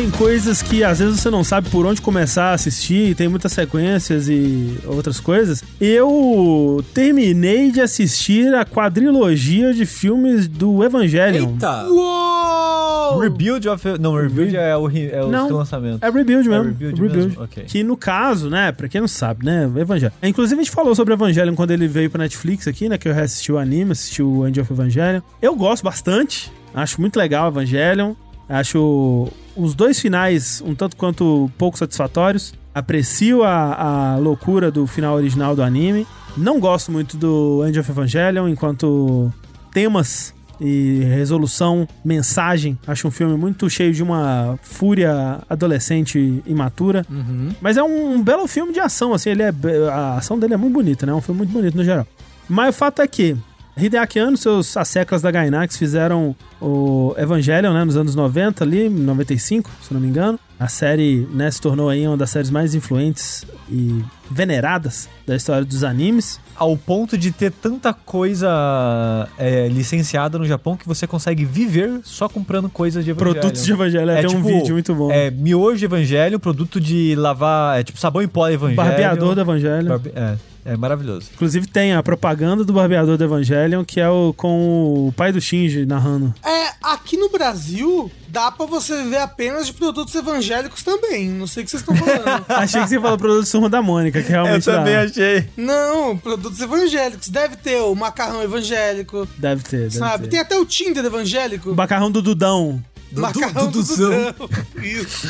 Falar em coisas que às vezes você não sabe por onde começar a assistir, tem muitas sequências e outras coisas, eu terminei de assistir a quadrilogia de filmes do Evangelion. Eita! Uou! Rebuild of. Não, Rebuild é o, é o Não. lançamento. É Rebuild mesmo. É Rebuild mesmo? Ok. Que no caso, né, pra quem não sabe, né, Evangelion. Inclusive a gente falou sobre Evangelion quando ele veio pra Netflix aqui, né, que eu reassisti o anime, assisti o End of Evangelion. Eu gosto bastante, acho muito legal o Evangelion. Acho os dois finais um tanto quanto pouco satisfatórios. Aprecio a, a loucura do final original do anime. Não gosto muito do End of Evangelion enquanto temas e resolução, mensagem. Acho um filme muito cheio de uma fúria adolescente imatura. Uhum. Mas é um, um belo filme de ação, assim, ele é, a ação dele é muito bonita, né? É um filme muito bonito no geral. Mas o fato é que Hideaki Anno, seus asseclas da Gainax fizeram o Evangelion, né, nos anos 90 ali, 95, se não me engano. A série, né, se tornou aí uma das séries mais influentes e veneradas da história dos animes. Ao ponto de ter tanta coisa é, licenciada no Japão que você consegue viver só comprando coisas de Evangelho. Produtos de Evangelho, É tem um tipo, vídeo muito bom. É, miojo de Evangelho, produto de lavar. É tipo sabão em pó Evangelho. Barbeador do Evangelho. Barbe- É, é maravilhoso. Inclusive tem a propaganda do Barbeador do Evangelion, que é o com o pai do Shinji narrando. É, aqui no Brasil, dá pra você viver apenas de produtos evangélicos também. Não sei o que vocês estão falando. Achei que você falou produto de Turma da Mônica, que realmente dá. achei. Não, produtos evangélicos. Deve ter o macarrão evangélico, Deve ter, deve sabe? ter. Tem até o Tinder evangélico. O macarrão do Dudão. Do- macarrão do- Duduzão. Dudão. Isso.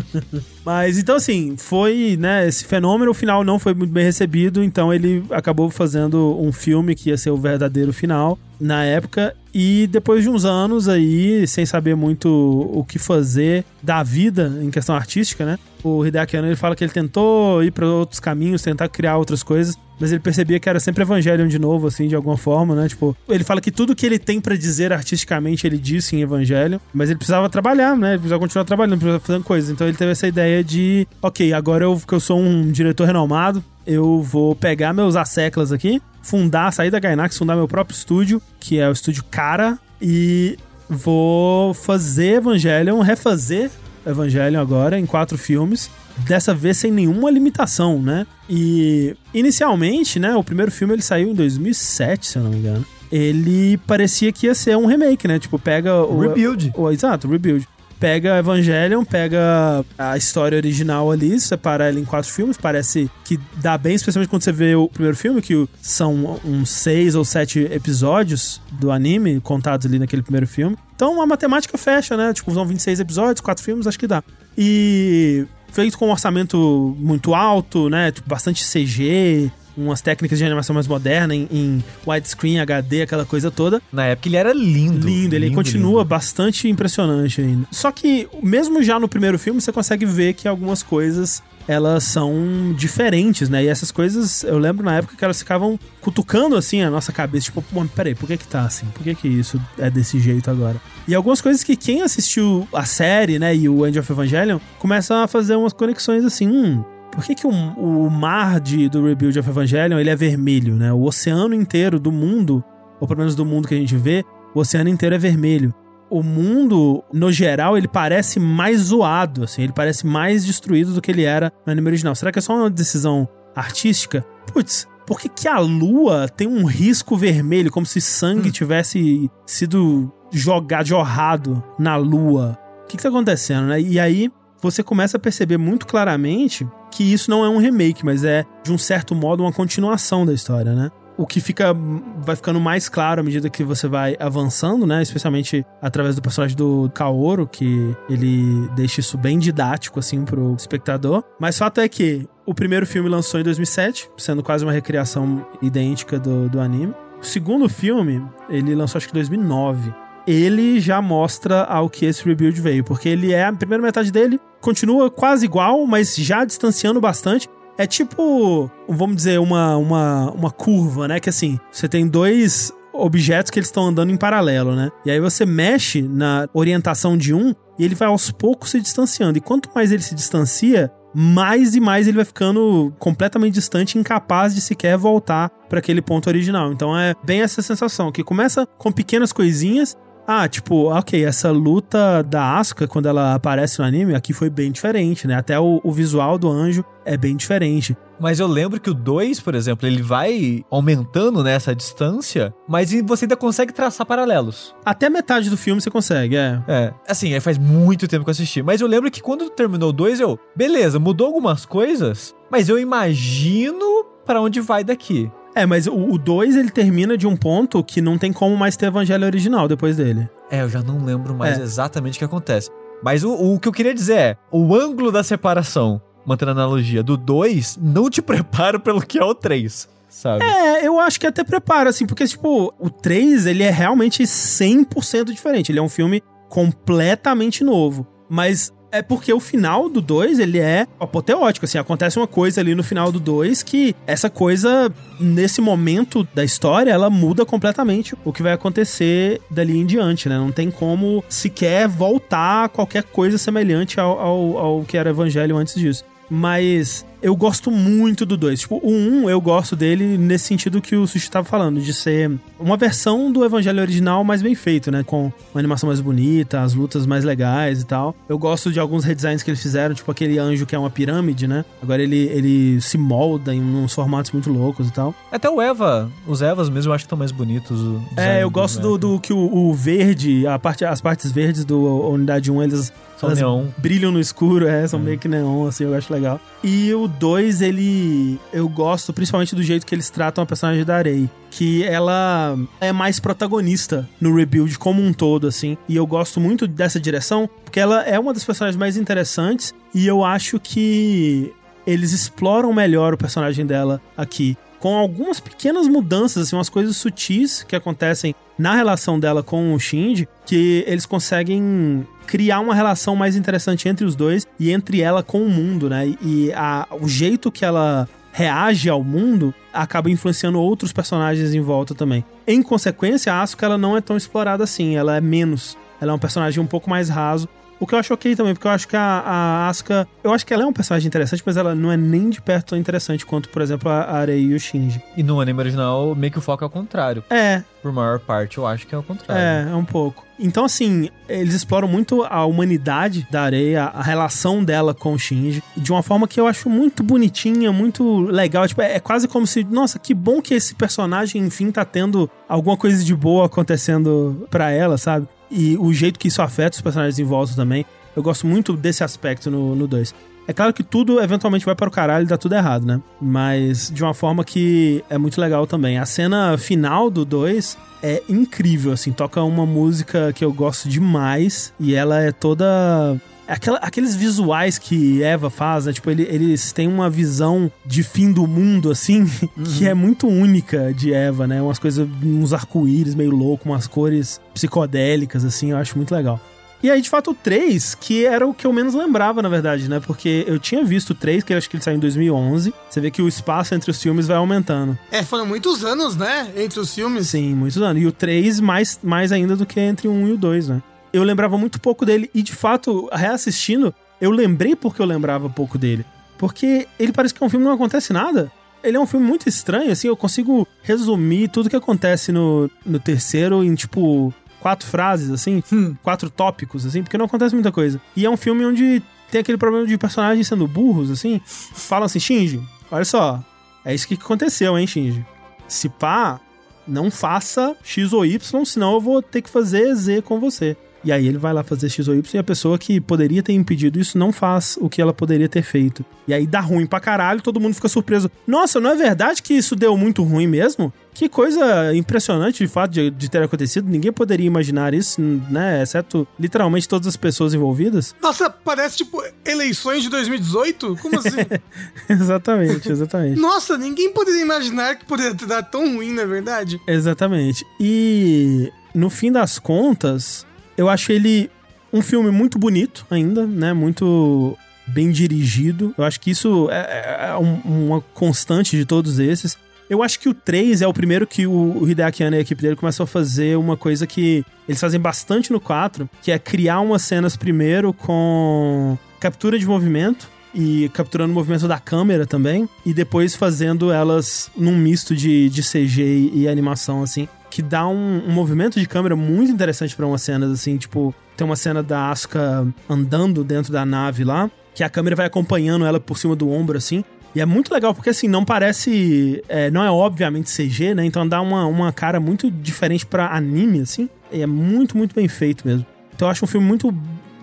Mas então, assim, foi, né, esse fenômeno, o final não foi muito bem recebido, então ele acabou fazendo um filme que ia ser o verdadeiro final na época. E depois de uns anos aí, sem saber muito o que fazer da vida em questão artística, né? O Hideaki Anno, ele fala que ele tentou ir para outros caminhos, tentar criar outras coisas, mas ele percebia que era sempre Evangelion de novo, assim, de alguma forma, né? Tipo, ele fala que tudo que ele tem pra dizer artisticamente, ele disse em Evangelion, mas ele precisava trabalhar, né? Ele precisava continuar trabalhando, precisava fazendo coisas. Então ele teve essa ideia de, ok, agora eu, que eu sou um diretor renomado, eu vou pegar meus asseclas aqui, fundar, sair da Gainax, fundar meu próprio estúdio, que é o estúdio Cara, e vou fazer Evangelion, refazer Evangelion agora em quatro filmes, dessa vez sem nenhuma limitação, né? E inicialmente, né, o primeiro filme ele saiu em 2007, se eu não me engano. Ele parecia que ia ser um remake, né? Tipo, pega o Rebuild. o, exato, Rebuild. Pega Evangelion, pega a história original ali, separa ela em quatro filmes. Parece que dá bem, especialmente quando você vê o primeiro filme, que o- são uns seis ou sete episódios do anime contados ali naquele primeiro filme. Então a matemática fecha, né? Tipo, são 26 episódios, quatro filmes, acho que dá. E feito com um orçamento muito alto, né? Tipo, bastante CG, umas técnicas de animação mais moderna em, em widescreen, HD, aquela coisa toda. Na época ele era lindo. Lindo, ele continua bastante impressionante ainda. Só que, mesmo já no primeiro filme, você consegue ver que algumas coisas elas são diferentes, né? E essas coisas, eu lembro na época que elas ficavam cutucando assim a nossa cabeça, tipo, pô, peraí, por que que tá assim? Por que que isso é desse jeito agora? E algumas coisas que quem assistiu a série, né, e o End of Evangelion, começa a fazer umas conexões assim, hum, por que, que o, o mar de, do Rebuild of Evangelion ele é vermelho, né? O oceano inteiro do mundo, ou pelo menos do mundo que a gente vê, o oceano inteiro é vermelho. O mundo, no geral, ele parece mais zoado, assim, ele parece mais destruído do que ele era no anime original. Será que é só uma decisão artística? Putz, por que, que a lua tem um risco vermelho, como se sangue tivesse sido jogado, jorrado na lua? O que, que tá acontecendo, né? E aí você começa a perceber muito claramente que isso não é um remake, mas é, de um certo modo, uma continuação da história, né? O que fica vai ficando mais claro à medida que você vai avançando, né? Especialmente através do personagem do Kaoru, que ele deixa isso bem didático, assim, pro espectador. Mas fato é que o primeiro filme lançou em 2007, sendo quase uma recriação idêntica do, do anime. O segundo filme, ele lançou acho que em 2009 ele já mostra ao que esse rebuild veio, porque ele é a primeira metade dele continua quase igual, mas já distanciando bastante. É tipo, vamos dizer, uma, uma, uma curva, né? Que assim, você tem dois objetos que eles estão andando em paralelo, né? E aí você mexe na orientação de um e ele vai aos poucos se distanciando. E quanto mais ele se distancia, mais e mais ele vai ficando completamente distante, incapaz de sequer voltar para aquele ponto original. Então é bem essa sensação que começa com pequenas coisinhas. Ah, tipo, ok, essa luta da Asuka, quando ela aparece no anime, aqui foi bem diferente, né? Até o, o visual do anjo é bem diferente. Mas eu lembro que o 2, por exemplo, ele vai aumentando nessa distância, mas você ainda consegue traçar paralelos. Até metade do filme você consegue, é. É, assim, aí faz muito tempo que eu assisti. Mas eu lembro que quando terminou o 2, eu, beleza, mudou algumas coisas, mas eu imagino para onde vai daqui. É, mas o 2 ele termina de um ponto que não tem como mais ter evangelho original depois dele. É, eu já não lembro mais É. exatamente o que acontece. Mas o, o que eu queria dizer é, o ângulo da separação, mantendo a analogia, do 2 não te prepara pelo que é o 3, sabe? É, eu acho que até prepara, assim, porque, tipo, o 3, ele é realmente 100% diferente. Ele é um filme completamente novo. Mas é porque o final do 2, ele é apoteótico, assim, acontece uma coisa ali no final do 2 que essa coisa, nesse momento da história, ela muda completamente o que vai acontecer dali em diante, né? Não tem como sequer voltar a qualquer coisa semelhante ao, ao, ao que era Evangelho antes disso. Mas eu gosto muito do 2. Tipo, o 1 um, eu gosto dele nesse sentido que o Sushi tava falando, de ser uma versão do Evangelho original mais bem feito, né? Com uma animação mais bonita, as lutas mais legais e tal. Eu gosto de alguns redesigns que eles fizeram, tipo aquele anjo que é uma pirâmide, né? Agora ele, ele se molda em uns formatos muito loucos e tal. Até o Eva, os Evas mesmo eu acho que estão mais bonitos. É, eu gosto do, Eva. do que o, o verde, a parte, as partes verdes do Unidade 1, eles São neon. brilham no escuro, é, são meio que neon, assim, eu acho legal. E o 2, ele. Eu gosto principalmente do jeito que eles tratam a personagem da Rei. Que ela é mais protagonista no rebuild como um todo, assim. E eu gosto muito dessa direção, porque ela é uma das personagens mais interessantes. E eu acho que eles exploram melhor o personagem dela aqui. Com algumas pequenas mudanças, assim, umas coisas sutis que acontecem na relação dela com o Shinji, que eles conseguem criar uma relação mais interessante entre os dois e entre ela com o mundo, né? E a, o jeito que ela reage ao mundo acaba influenciando outros personagens em volta também. Em consequência, a Asuka ela não é tão explorada assim, ela é menos. Ela é um personagem um pouco mais raso. O que eu acho ok também, porque eu acho que a, a Asuka. Eu acho que ela é um personagem interessante, mas ela não é nem de perto tão interessante quanto, por exemplo, a Arei e o Shinji. E no anime original, meio que o foco é o contrário. É, Por maior parte, eu acho que é o contrário. É, é um pouco. Então, assim, eles exploram muito a humanidade da areia, a relação dela com o Shinji, de uma forma que eu acho muito bonitinha, muito legal. Tipo, é, é quase como se, nossa, que bom que esse personagem, enfim, tá tendo alguma coisa de boa acontecendo pra ela, sabe? E o jeito que isso afeta os personagens em volta também. Eu gosto muito desse aspecto no 2. É claro que tudo eventualmente vai para o caralho e dá tudo errado, né? Mas de uma forma que é muito legal também. A cena final do 2 é incrível, assim. Toca uma música que eu gosto demais e ela é toda. Aquela, aqueles visuais que Eva faz, né? Tipo, ele- eles têm uma visão de fim do mundo, assim, que é muito única de Eva, né? Umas coisas, uns arco-íris meio louco, umas cores psicodélicas, assim, eu acho muito legal. E aí, de fato, o 3, que era o que eu menos lembrava, na verdade, né? Porque eu tinha visto o 3, que eu acho que ele saiu em 2011. Você vê que o espaço entre os filmes vai aumentando. É, foram muitos anos, né? Entre os filmes. Sim, muitos anos. E o 3 mais, mais ainda do que entre o 1 e o 2, né? Eu lembrava muito pouco dele. E, de fato, reassistindo, eu lembrei porque eu lembrava pouco dele. Porque ele parece que é um filme que não acontece nada. Ele é um filme muito estranho, assim. Eu consigo resumir tudo que acontece no, no terceiro em, tipo, quatro frases, assim. Hum. Quatro tópicos, assim. Porque não acontece muita coisa. E é um filme onde tem aquele problema de personagens sendo burros, assim. Falam assim, Shinji, olha só. É isso que aconteceu, hein, Shinji. Se pá, não faça X ou Y, senão eu vou ter que fazer Z com você. E aí ele vai lá fazer X ou Y e a pessoa que poderia ter impedido isso não faz o que ela poderia ter feito. E aí dá ruim pra caralho, todo mundo fica surpreso. Nossa, não é verdade que isso deu muito ruim mesmo? Que coisa impressionante de fato de, de ter acontecido. Ninguém poderia imaginar isso, né? Exceto literalmente todas as pessoas envolvidas. Nossa, parece tipo eleições de 2018? Como assim? exatamente, exatamente. Nossa, ninguém poderia imaginar que poderia ter dado tão ruim, não é verdade? Exatamente. E no fim das contas, eu acho ele um filme muito bonito ainda, né? Muito bem dirigido. Eu acho que isso é, é um- uma constante de todos esses. Eu acho que o 3 é o primeiro que o Hideaki Anno e a equipe dele começam a fazer uma coisa que eles fazem bastante no 4, que é criar umas cenas primeiro com captura de movimento e capturando o movimento da câmera também, e depois fazendo elas num misto de, de CG e animação, assim, que dá um, um movimento de câmera muito interessante para umas cenas, assim, tipo, tem uma cena da Asuka andando dentro da nave lá, que a câmera vai acompanhando ela por cima do ombro, assim, e é muito legal, porque assim, não parece. É, não é obviamente CG, né? Então dá uma, uma cara muito diferente para anime, assim. E é muito, muito bem feito mesmo. Então eu acho um filme muito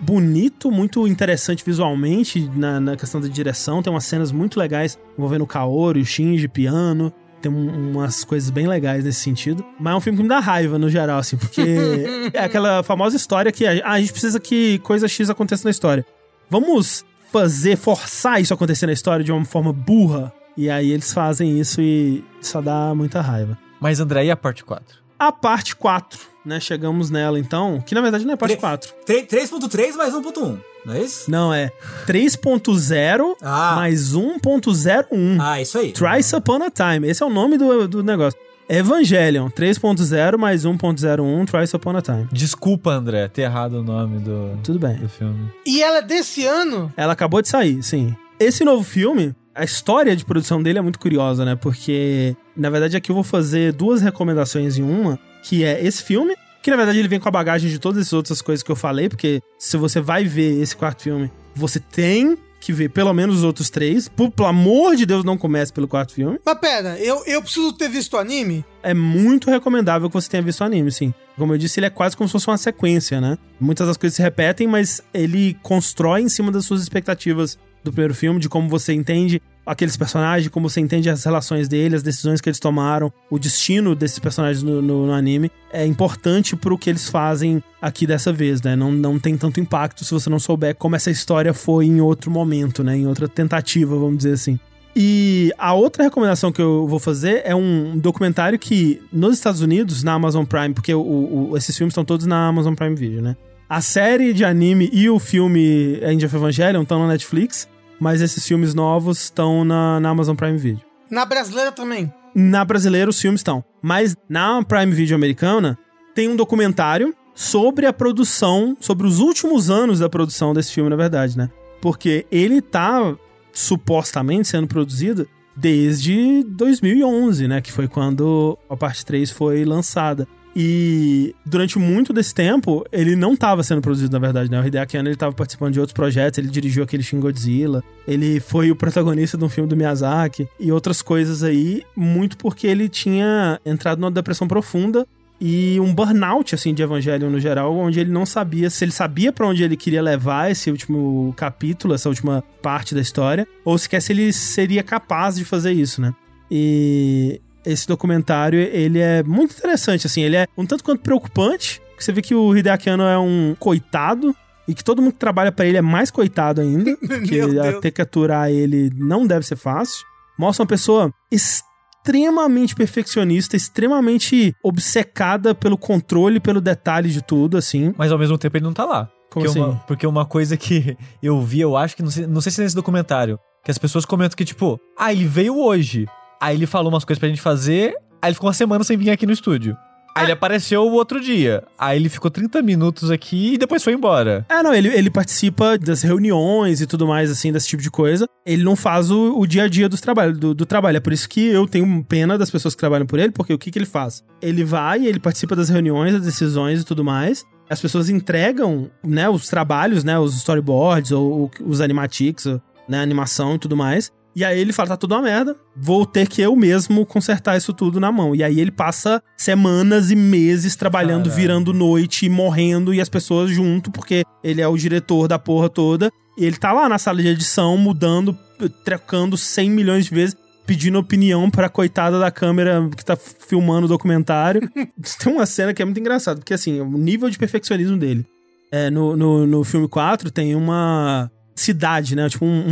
bonito, muito interessante visualmente na, na questão da direção. Tem umas cenas muito legais envolvendo o Kaori, o Shinji, piano. Tem um, umas coisas bem legais nesse sentido. Mas é um filme que me dá raiva, no geral, assim, porque é aquela famosa história que a, a gente precisa que coisa X aconteça na história. Vamos fazer, forçar isso acontecer na história de uma forma burra. E aí eles fazem isso e só dá muita raiva. Mas, André, e a parte 4? A parte 4, né? Chegamos nela então, que na verdade não é parte 4. 3.3 mais 1.1, não é isso? Não, é 3.0 Ah. mais 1.01. Ah, isso aí. Thrice Upon a Time. Esse é o nome do, do negócio. Evangelion 3.0 mais 1.01 Thrice Upon a Time. Desculpa, André, ter errado o nome do, Tudo bem. do filme. E ela é desse ano? Ela acabou de sair, sim. Esse novo filme, a história de produção dele é muito curiosa, né? Porque, na verdade, aqui eu vou fazer duas recomendações em uma, que é esse filme, que na verdade ele vem com a bagagem de todas as outras coisas que eu falei, porque se você vai ver esse quarto filme, você tem que ver pelo menos os outros três. Por, pelo amor de Deus, não comece pelo quarto filme. Mas pera, eu, eu preciso ter visto o anime? É muito recomendável que você tenha visto o anime, sim. Como eu disse, ele é quase como se fosse uma sequência, né? Muitas das coisas se repetem, mas ele constrói em cima das suas expectativas do primeiro filme, de como você entende aqueles personagens, como você entende as relações deles, as decisões que eles tomaram, o destino desses personagens no, no- no anime. É importante pro que eles fazem aqui dessa vez, né? Não, não tem tanto impacto se você não souber como essa história foi em outro momento, né? Em outra tentativa, vamos dizer assim. E a outra recomendação que eu vou fazer é um documentário que, nos Estados Unidos, na Amazon Prime, porque o- o- esses filmes estão todos na Amazon Prime Video, né? A série de anime e o filme End of Evangelion estão na Netflix, mas esses filmes novos estão na, na Amazon Prime Video. Na brasileira também. Na brasileira, os filmes estão. Mas na Prime Video americana, tem um documentário sobre a produção, sobre os últimos anos da produção desse filme, na verdade, né? Porque ele tá supostamente sendo produzido desde 2011, né? Que foi quando a parte 3 foi lançada. E durante muito desse tempo, ele não estava sendo produzido, na verdade, né? O Hideaki Anno, ele estava participando de outros projetos, ele dirigiu aquele Shin Godzilla, ele foi o protagonista de um filme do Miyazaki e outras coisas aí, muito porque ele tinha entrado numa depressão profunda e um burnout, assim, de Evangelion no geral, onde ele não sabia se ele sabia pra onde ele queria levar esse último capítulo, essa última parte da história, ou sequer se ele seria capaz de fazer isso, né? E esse documentário, ele é muito interessante, assim, ele é um tanto quanto preocupante, que você vê que o Hideaki Anno é um coitado, e que todo mundo que trabalha pra ele é mais coitado ainda, porque ter que aturar ele não deve ser fácil. Mostra uma pessoa extremamente perfeccionista, extremamente obcecada pelo controle, pelo detalhe de tudo, assim. Mas ao mesmo tempo ele não tá lá. Como porque, assim? uma, porque uma coisa que eu vi, eu acho que, não sei, não sei se é nesse documentário, que as pessoas comentam que, tipo, ah, ele veio hoje. Aí ele falou umas coisas pra gente fazer, aí ele ficou uma semana sem vir aqui no estúdio. Aí ele apareceu o outro dia. Aí ele ficou 30 minutos aqui e depois foi embora. É, não, ele, ele participa das reuniões e tudo mais, assim, desse tipo de coisa. Ele não faz o, o dia a dia dos trabalho, do, do trabalho. É por isso que eu tenho pena das pessoas que trabalham por ele, porque o que, que ele faz? Ele vai, ele participa das reuniões, das decisões e tudo mais. As pessoas entregam, né, os trabalhos, né, os storyboards ou, o- os animatics, né, animação e tudo mais. E aí ele fala, tá tudo uma merda, vou ter que eu mesmo consertar isso tudo na mão. E aí ele passa semanas e meses trabalhando, virando noite, morrendo, e as pessoas junto, porque ele é o diretor da porra toda. E ele tá lá na sala de edição, mudando, trocando 100 milhões de vezes, pedindo opinião pra coitada da câmera que tá filmando o documentário. Tem uma cena que é muito engraçada, porque assim, o nível de perfeccionismo dele. É, no, no, no filme 4 tem uma cidade, né? Tipo um,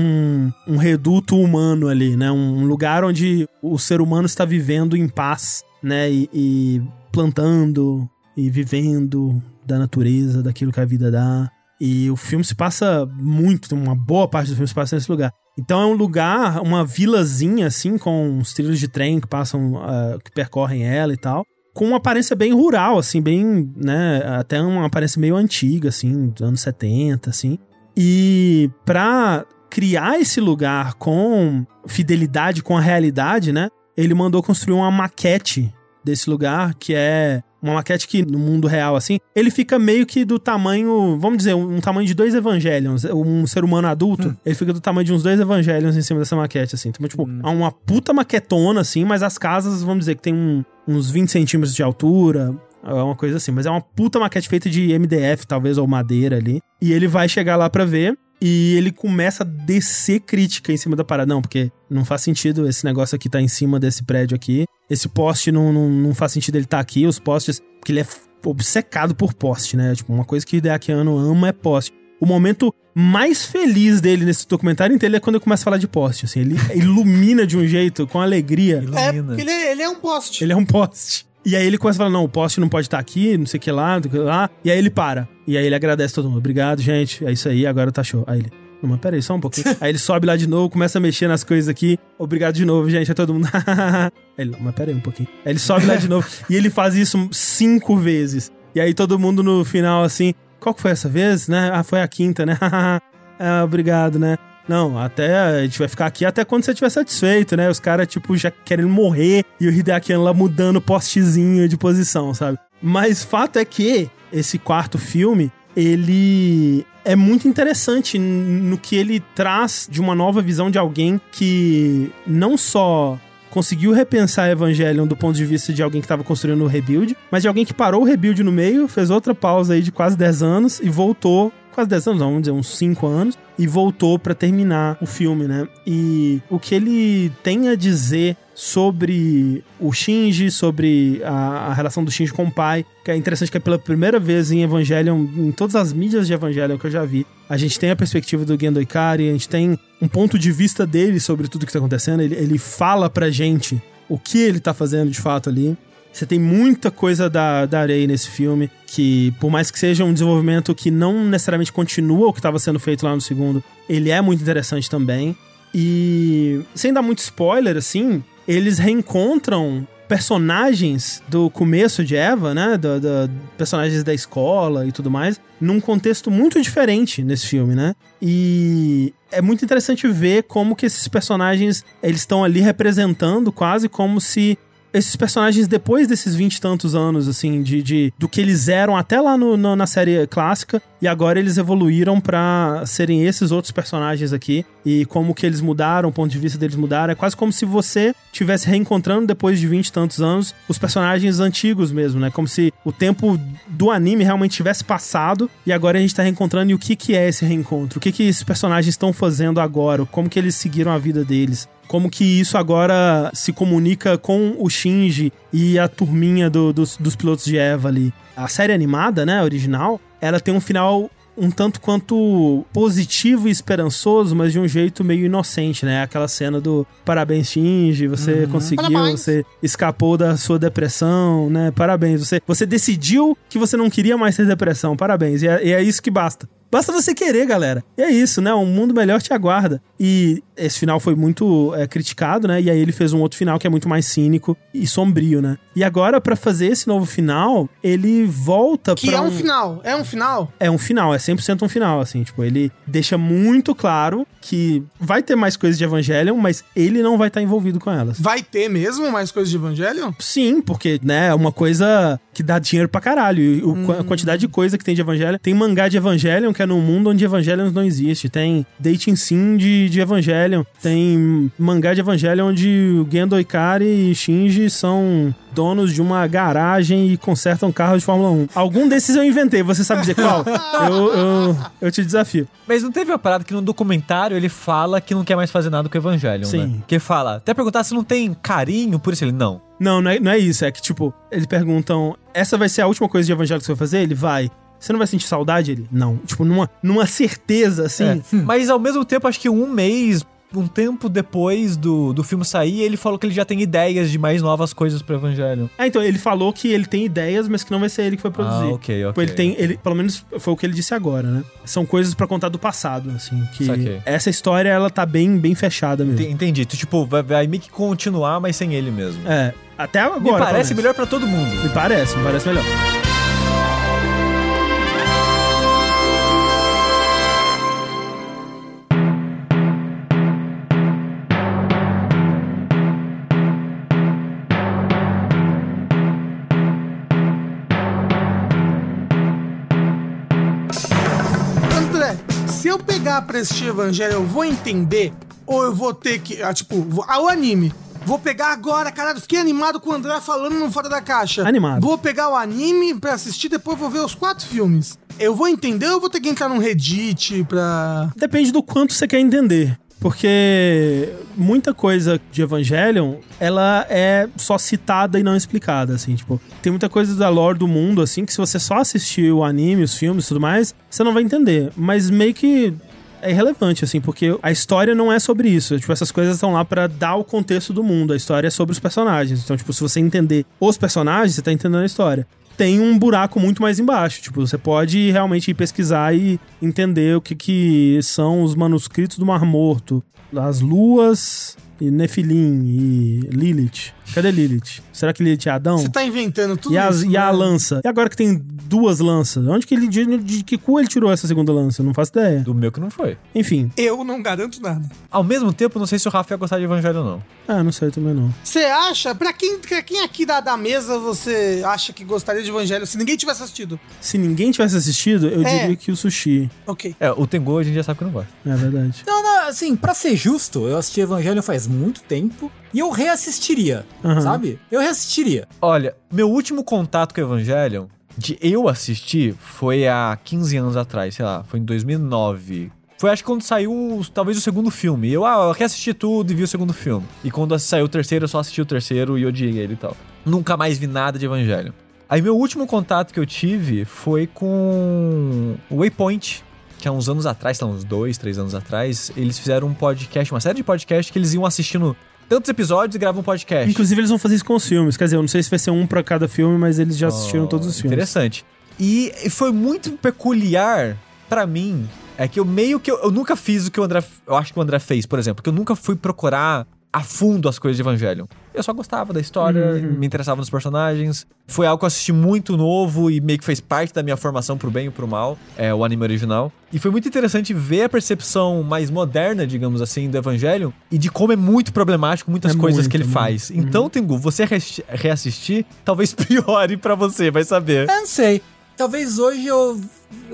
um, um reduto humano ali, né? Um lugar onde o ser humano está vivendo em paz, né? E, e plantando e vivendo da natureza, daquilo que a vida dá. E o filme se passa muito, uma boa parte do filme se passa nesse lugar. Então é um lugar, uma vilazinha assim, com os trilhos de trem que passam, ah, que percorrem ela e tal. Com uma aparência bem rural, assim, bem, né, até uma aparência meio antiga, assim, dos anos 70, assim. E pra criar esse lugar com fidelidade com a realidade, né? Ele mandou construir uma maquete desse lugar, que é uma maquete que no mundo real, assim, ele fica meio que do tamanho, vamos dizer, um, tamanho de dois Evangelions. Um ser humano adulto, ele fica do tamanho de uns dois Evangelions em cima dessa maquete, assim. Então, tipo, é uma puta maquetona, assim, mas as casas, vamos dizer, que tem um- uns 20 centímetros de altura. É uma coisa assim, mas é uma puta maquete feita de MDF, talvez, ou madeira ali. E ele vai chegar lá pra ver. E ele começa a descer crítica em cima da parada. Não, porque não faz sentido esse negócio aqui tá em cima desse prédio aqui. Esse poste não, não, não faz sentido ele tá aqui. Os postes. Porque ele é obcecado por poste, né? Tipo, uma coisa que o Hideakiano ama é poste. O momento mais feliz dele nesse documentário inteiro é quando ele começa a falar de poste. Assim, ele ilumina de um jeito, com alegria. É, Ilumina. porque ele, ele é um poste. Ele é um poste. E aí ele começa a falar, não, o poste não pode estar aqui, não sei o que lá, não sei o que lá. E aí ele para. E aí ele agradece todo mundo. Obrigado, gente. É isso aí, agora tá show. Aí ele, não, mas peraí, só um pouquinho. aí ele sobe lá de novo, começa a mexer nas coisas aqui. Obrigado de novo, gente. Aí todo mundo. Aí ele, não, mas peraí um pouquinho. Aí ele sobe lá de novo. e ele faz isso cinco vezes. E aí todo mundo no final, assim, qual que foi essa vez, né? Ah, foi a quinta, né? ah, obrigado, né? Não, até a gente vai ficar aqui até quando você estiver satisfeito, né? Os caras, tipo, já querendo morrer e o Hideaki lá mudando o postezinho de posição, sabe? Mas fato é que esse quarto filme, ele é muito interessante no que ele traz de uma nova visão de alguém que não só conseguiu repensar Evangelion do ponto de vista de alguém que estava construindo o rebuild, mas de alguém que parou o rebuild no meio, fez outra pausa aí de quase 10 anos e voltou quase 10 anos, vamos dizer, uns 5 anos, e voltou pra terminar o filme, né? E o que ele tem a dizer sobre o Shinji, sobre a, a relação do Shinji com o pai, que é interessante que é pela primeira vez em Evangelion, em todas as mídias de Evangelion que eu já vi, a gente tem a perspectiva do Gendo Ikari, a gente tem um ponto de vista dele sobre tudo que tá acontecendo, ele, ele fala pra gente o que ele tá fazendo de fato ali. Você tem muita coisa da, da Arei nesse filme, que por mais que seja um desenvolvimento que não necessariamente continua o que estava sendo feito lá no segundo, ele é muito interessante também. E sem dar muito spoiler, assim, eles reencontram personagens do começo de Eva, né? Do, do- personagens da escola e tudo mais, num contexto muito diferente nesse filme, né? E é muito interessante ver como que esses personagens eles estão ali representando quase como se esses personagens, depois desses vinte e tantos anos, assim, de, de- do que eles eram até lá no- no- na série clássica, e agora eles evoluíram pra serem esses outros personagens aqui, e como que eles mudaram, o ponto de vista deles mudaram. É quase como se você estivesse reencontrando, depois de vinte e tantos anos, os personagens antigos mesmo, né? Como se o tempo do anime realmente tivesse passado, e agora a gente tá reencontrando, e o que que é esse reencontro? O que que esses personagens estão fazendo agora? Como que eles seguiram a vida deles? Como que isso agora se comunica com o Shinji e a turminha do- dos, dos pilotos de Eva ali. A série animada, né, original, ela tem um final um tanto quanto positivo e esperançoso, mas de um jeito meio inocente, né? Aquela cena do parabéns, Shinji, você conseguiu, Parabéns. você escapou da sua depressão, né? Parabéns, você, você decidiu que você não queria mais ter depressão, parabéns. E é, e é isso que basta. Basta você querer, galera. E é isso, né? Um mundo melhor te aguarda. E esse final foi muito é, criticado, né? E aí ele fez um outro final que é muito mais cínico e sombrio, né? E agora, pra fazer esse novo final, ele volta Que pra é um final. É um final? é um final, é 100% um final, assim. Tipo, ele deixa muito claro que vai ter mais coisas de Evangelion, mas ele não vai estar envolvido com elas. Vai ter mesmo mais coisas de Evangelion? Sim, porque, né, é uma coisa que dá dinheiro pra caralho. E o- a quantidade de coisa que tem de Evangelion. Tem mangá de Evangelion, que é num mundo onde Evangelion não existe. Tem dating sim de, de Evangelion. Tem mangá de Evangelion onde o Gendo Ikari e Shinji são donos de uma garagem e consertam carros de Fórmula 1. Algum desses eu inventei, você sabe dizer qual? eu, eu, eu te desafio. Mas não teve uma parada que no documentário ele fala que não quer mais fazer nada com o Evangelion, Sim. né? Que fala, até perguntar se não tem carinho por isso, ele não. Não, não é, não é isso. É que, tipo, eles perguntam: essa vai ser a última coisa de evangelho que você vai fazer? Ele vai. Você não vai sentir saudade? Ele? Não. Tipo, numa, numa certeza, assim. É. Mas ao mesmo tempo, acho que um mês, um tempo depois do, do filme sair, ele falou que ele já tem ideias de mais novas coisas pro Evangelion. Ah, então, ele falou que ele tem ideias, mas que não vai ser ele que vai produzir. Ah, ok, ok. Tipo, ele tem. Ele, pelo menos foi o que ele disse agora, né? São coisas pra contar do passado, assim. Que Saquei. essa história, ela tá bem, bem fechada mesmo. Ent- Entendi. Tu, tipo, vai, vai meio que continuar, mas sem ele mesmo. É. Até agora. Me parece melhor pra todo mundo. Me parece, me parece melhor. Se eu pegar pra assistir Evangelho, eu vou entender? Ou eu vou ter que. Ah, tipo, vou, ah, o anime. Vou pegar agora, caralho. Fiquei animado com o André falando no Fora da Caixa. Animado. Vou pegar o anime pra assistir, depois vou ver os quatro filmes. Eu vou entender ou eu vou ter que entrar num Reddit pra. Depende do quanto você quer entender. Porque muita coisa de Evangelion, ela é só citada e não explicada, assim, tipo, tem muita coisa da lore do mundo, assim, que se você só assistir o anime, os filmes e tudo mais, você não vai entender. Mas meio que é irrelevante, assim, porque a história não é sobre isso. Tipo, essas coisas estão lá pra dar o contexto do mundo. A história é sobre os personagens. Então, tipo, se você entender os personagens, você tá entendendo a história. Tem um buraco muito mais embaixo. Tipo, você pode realmente ir pesquisar e entender o que, que são os manuscritos do Mar Morto, as luas e Nefilim e Lilith. Cadê Lilith? Será que Lilith é Adão? Você tá inventando tudo E, as- isso. e a né? lança? E agora que tem duas lanças? Onde que ele. De, de que cu ele tirou essa segunda lança? Eu Não faço ideia. Do meu que não foi. Enfim. Eu não garanto nada. Ao mesmo tempo, não sei se o Rafa ia gostar de Evangelho ou não. Ah, não sei também não. Você acha? Pra quem, pra quem aqui da, da mesa você acha que gostaria de Evangelho se ninguém tivesse assistido? Se ninguém tivesse assistido, eu É. diria que o sushi. Ok. É, o Tengu a gente já sabe que não gosta. É verdade. Não, não, assim, pra ser justo, eu assisti Evangelho faz muito tempo e eu reassistiria, Aham. sabe? Eu reassistiria. Olha, meu último contato com Evangelion, de eu assistir, foi há 15 anos atrás, sei lá, foi em 2009. Foi acho que quando saiu o- talvez o segundo filme. Eu, ah, eu reassisti tudo e vi o segundo filme. E quando saiu o terceiro, eu só assisti o terceiro e odiei ele e tal. Nunca mais vi nada de Evangelho. Aí meu último contato que eu tive foi com o Waypoint. Que há uns anos atrás, lá, uns dois, três anos atrás, eles fizeram um podcast, uma série de podcasts que eles iam assistindo tantos episódios e gravam um podcast. Inclusive, eles vão fazer isso com os filmes. Quer dizer, eu não sei se vai ser um pra cada filme, mas eles já assistiram Oh, todos os filmes. Interessante. E foi muito peculiar pra mim. É que eu meio que. Eu, eu nunca fiz o que o André. Eu acho que o André fez, por exemplo. Que eu nunca fui procurar a fundo as coisas de Evangelion. Eu só gostava da história, Uhum. me interessava nos personagens. Foi algo que eu assisti muito novo e meio que fez parte da minha formação pro bem e pro mal, é, o anime original. E foi muito interessante ver a percepção mais moderna, digamos assim, do Evangelion e de como é muito problemático muitas É coisas muito, que ele muito. faz. Então, Tengu, você reassisti- reassistir, talvez piore pra você, vai saber. Eu não sei. Talvez hoje eu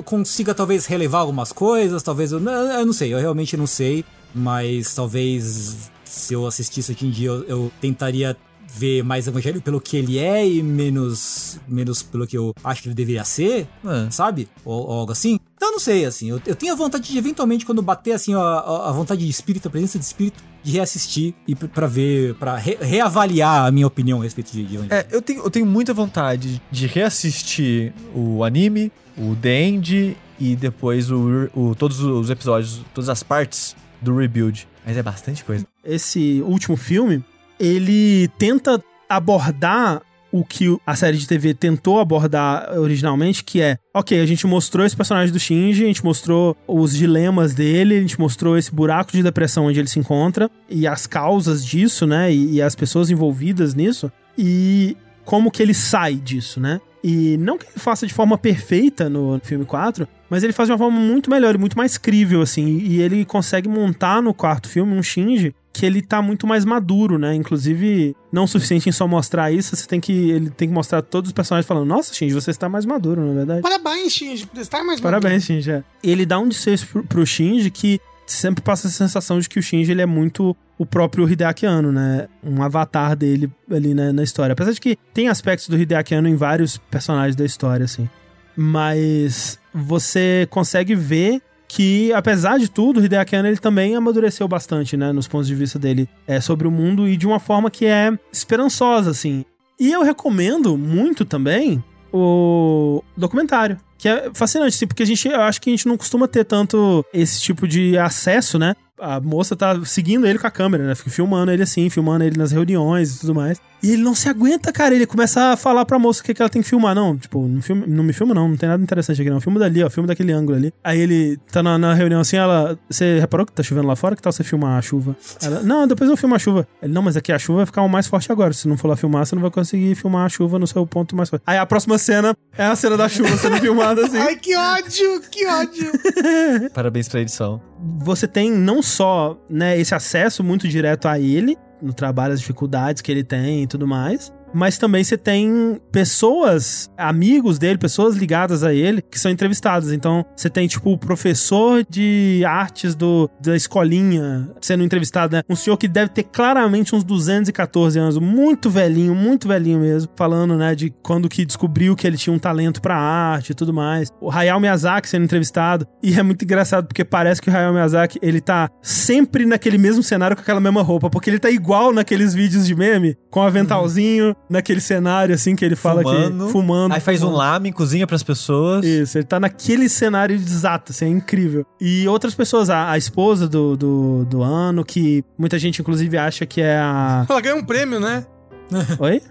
consiga talvez relevar algumas coisas, talvez eu eu não sei, eu realmente não sei, mas talvez se eu assistisse hoje em dia eu, eu tentaria ver mais Evangelho pelo que ele é e menos menos pelo que eu acho que ele deveria ser, É. sabe? Ou, ou algo assim. Então eu não sei, assim, eu, eu tenho a vontade de eventualmente quando bater assim a, a, vontade de espírito, a presença de espírito, de reassistir e p- pra ver, pra re- reavaliar a minha opinião a respeito de, de Evangelho. É, eu tenho, eu tenho muita vontade de reassistir o anime, o The End e depois o, o- todos os episódios, todas as partes do Rebuild. Mas é bastante coisa. Esse último filme, ele tenta abordar o que a série de TV tentou abordar originalmente, que é, ok, a gente mostrou esse personagem do Shinji, a gente mostrou os dilemas dele, a gente mostrou esse buraco de depressão onde ele se encontra, e as causas disso, né, e, e as pessoas envolvidas nisso, e como que ele sai disso, né? E não que ele faça de forma perfeita no filme 4, mas ele faz de uma forma muito melhor e muito mais crível, assim. E ele consegue montar no quarto filme um Shinji que ele tá muito mais maduro, né? Inclusive, não o suficiente em só mostrar isso, você tem que. Ele tem que mostrar todos os personagens falando, nossa, Shinji, você está mais maduro, na verdade. Parabéns, Shinji, por estar mais Parabéns, Shinji. é. Ele dá um desfecho pro, pro Shinji que sempre passa a sensação de que o Shinji ele é muito o próprio Hideaki Anno, né? Um avatar dele ali na, na história. Apesar de que tem aspectos do Hideaki Anno em vários personagens da história, assim. Mas você consegue ver que, apesar de tudo, Hideaki Anno ele também amadureceu bastante, né? Nos pontos de vista dele é, sobre o mundo e de uma forma que é esperançosa, assim. E eu recomendo muito também o documentário. Que é fascinante, assim, porque a gente, eu acho que a gente não costuma ter tanto esse tipo de acesso, né? A moça tá seguindo ele com a câmera, né? Fica filmando ele assim, filmando ele nas reuniões e tudo mais. E ele não se aguenta, cara. Ele começa a falar pra moça o que, que ela tem que filmar. Não, tipo, não, filme, não me filma, não. Não tem nada interessante aqui, não. Filma dali, ó. Filma daquele ângulo ali. Aí ele tá na, na reunião assim, ela. Você reparou que tá chovendo lá fora? Que tal você filmar a chuva? Ela, não, depois eu filmo a chuva. Ele, não, mas aqui a chuva vai ficar o mais forte agora. Se não for lá filmar, você não vai conseguir filmar a chuva no seu ponto mais forte. Aí a próxima cena é a cena da chuva sendo filmada assim. Ai, que ódio, que ódio. Parabéns pra edição. você tem não só né, esse acesso muito direto a ele, no trabalho, as dificuldades que ele tem e tudo mais, mas também você tem pessoas, amigos dele, pessoas ligadas a ele, que são entrevistadas. Então, você tem, tipo, o professor de artes do, da escolinha sendo entrevistado, né? Um senhor que deve ter claramente uns 214 anos, muito velhinho, muito velhinho mesmo, falando, né, de quando que descobriu que ele tinha um talento pra arte e tudo mais. O Hayao Miyazaki sendo entrevistado. E é muito engraçado porque parece que o Hayao Miyazaki, ele tá sempre naquele mesmo cenário com aquela mesma roupa, porque ele tá igual naqueles vídeos de meme, com aventalzinho, naquele cenário assim que ele fala Fumando. que fumando. Aí faz um fumando. lame, cozinha pras pessoas. Isso, ele tá naquele cenário exato, assim, é incrível. E outras pessoas, a, a esposa do, do, do ano, que muita gente inclusive acha que é a. Ela ganhou um prêmio, né? Oi?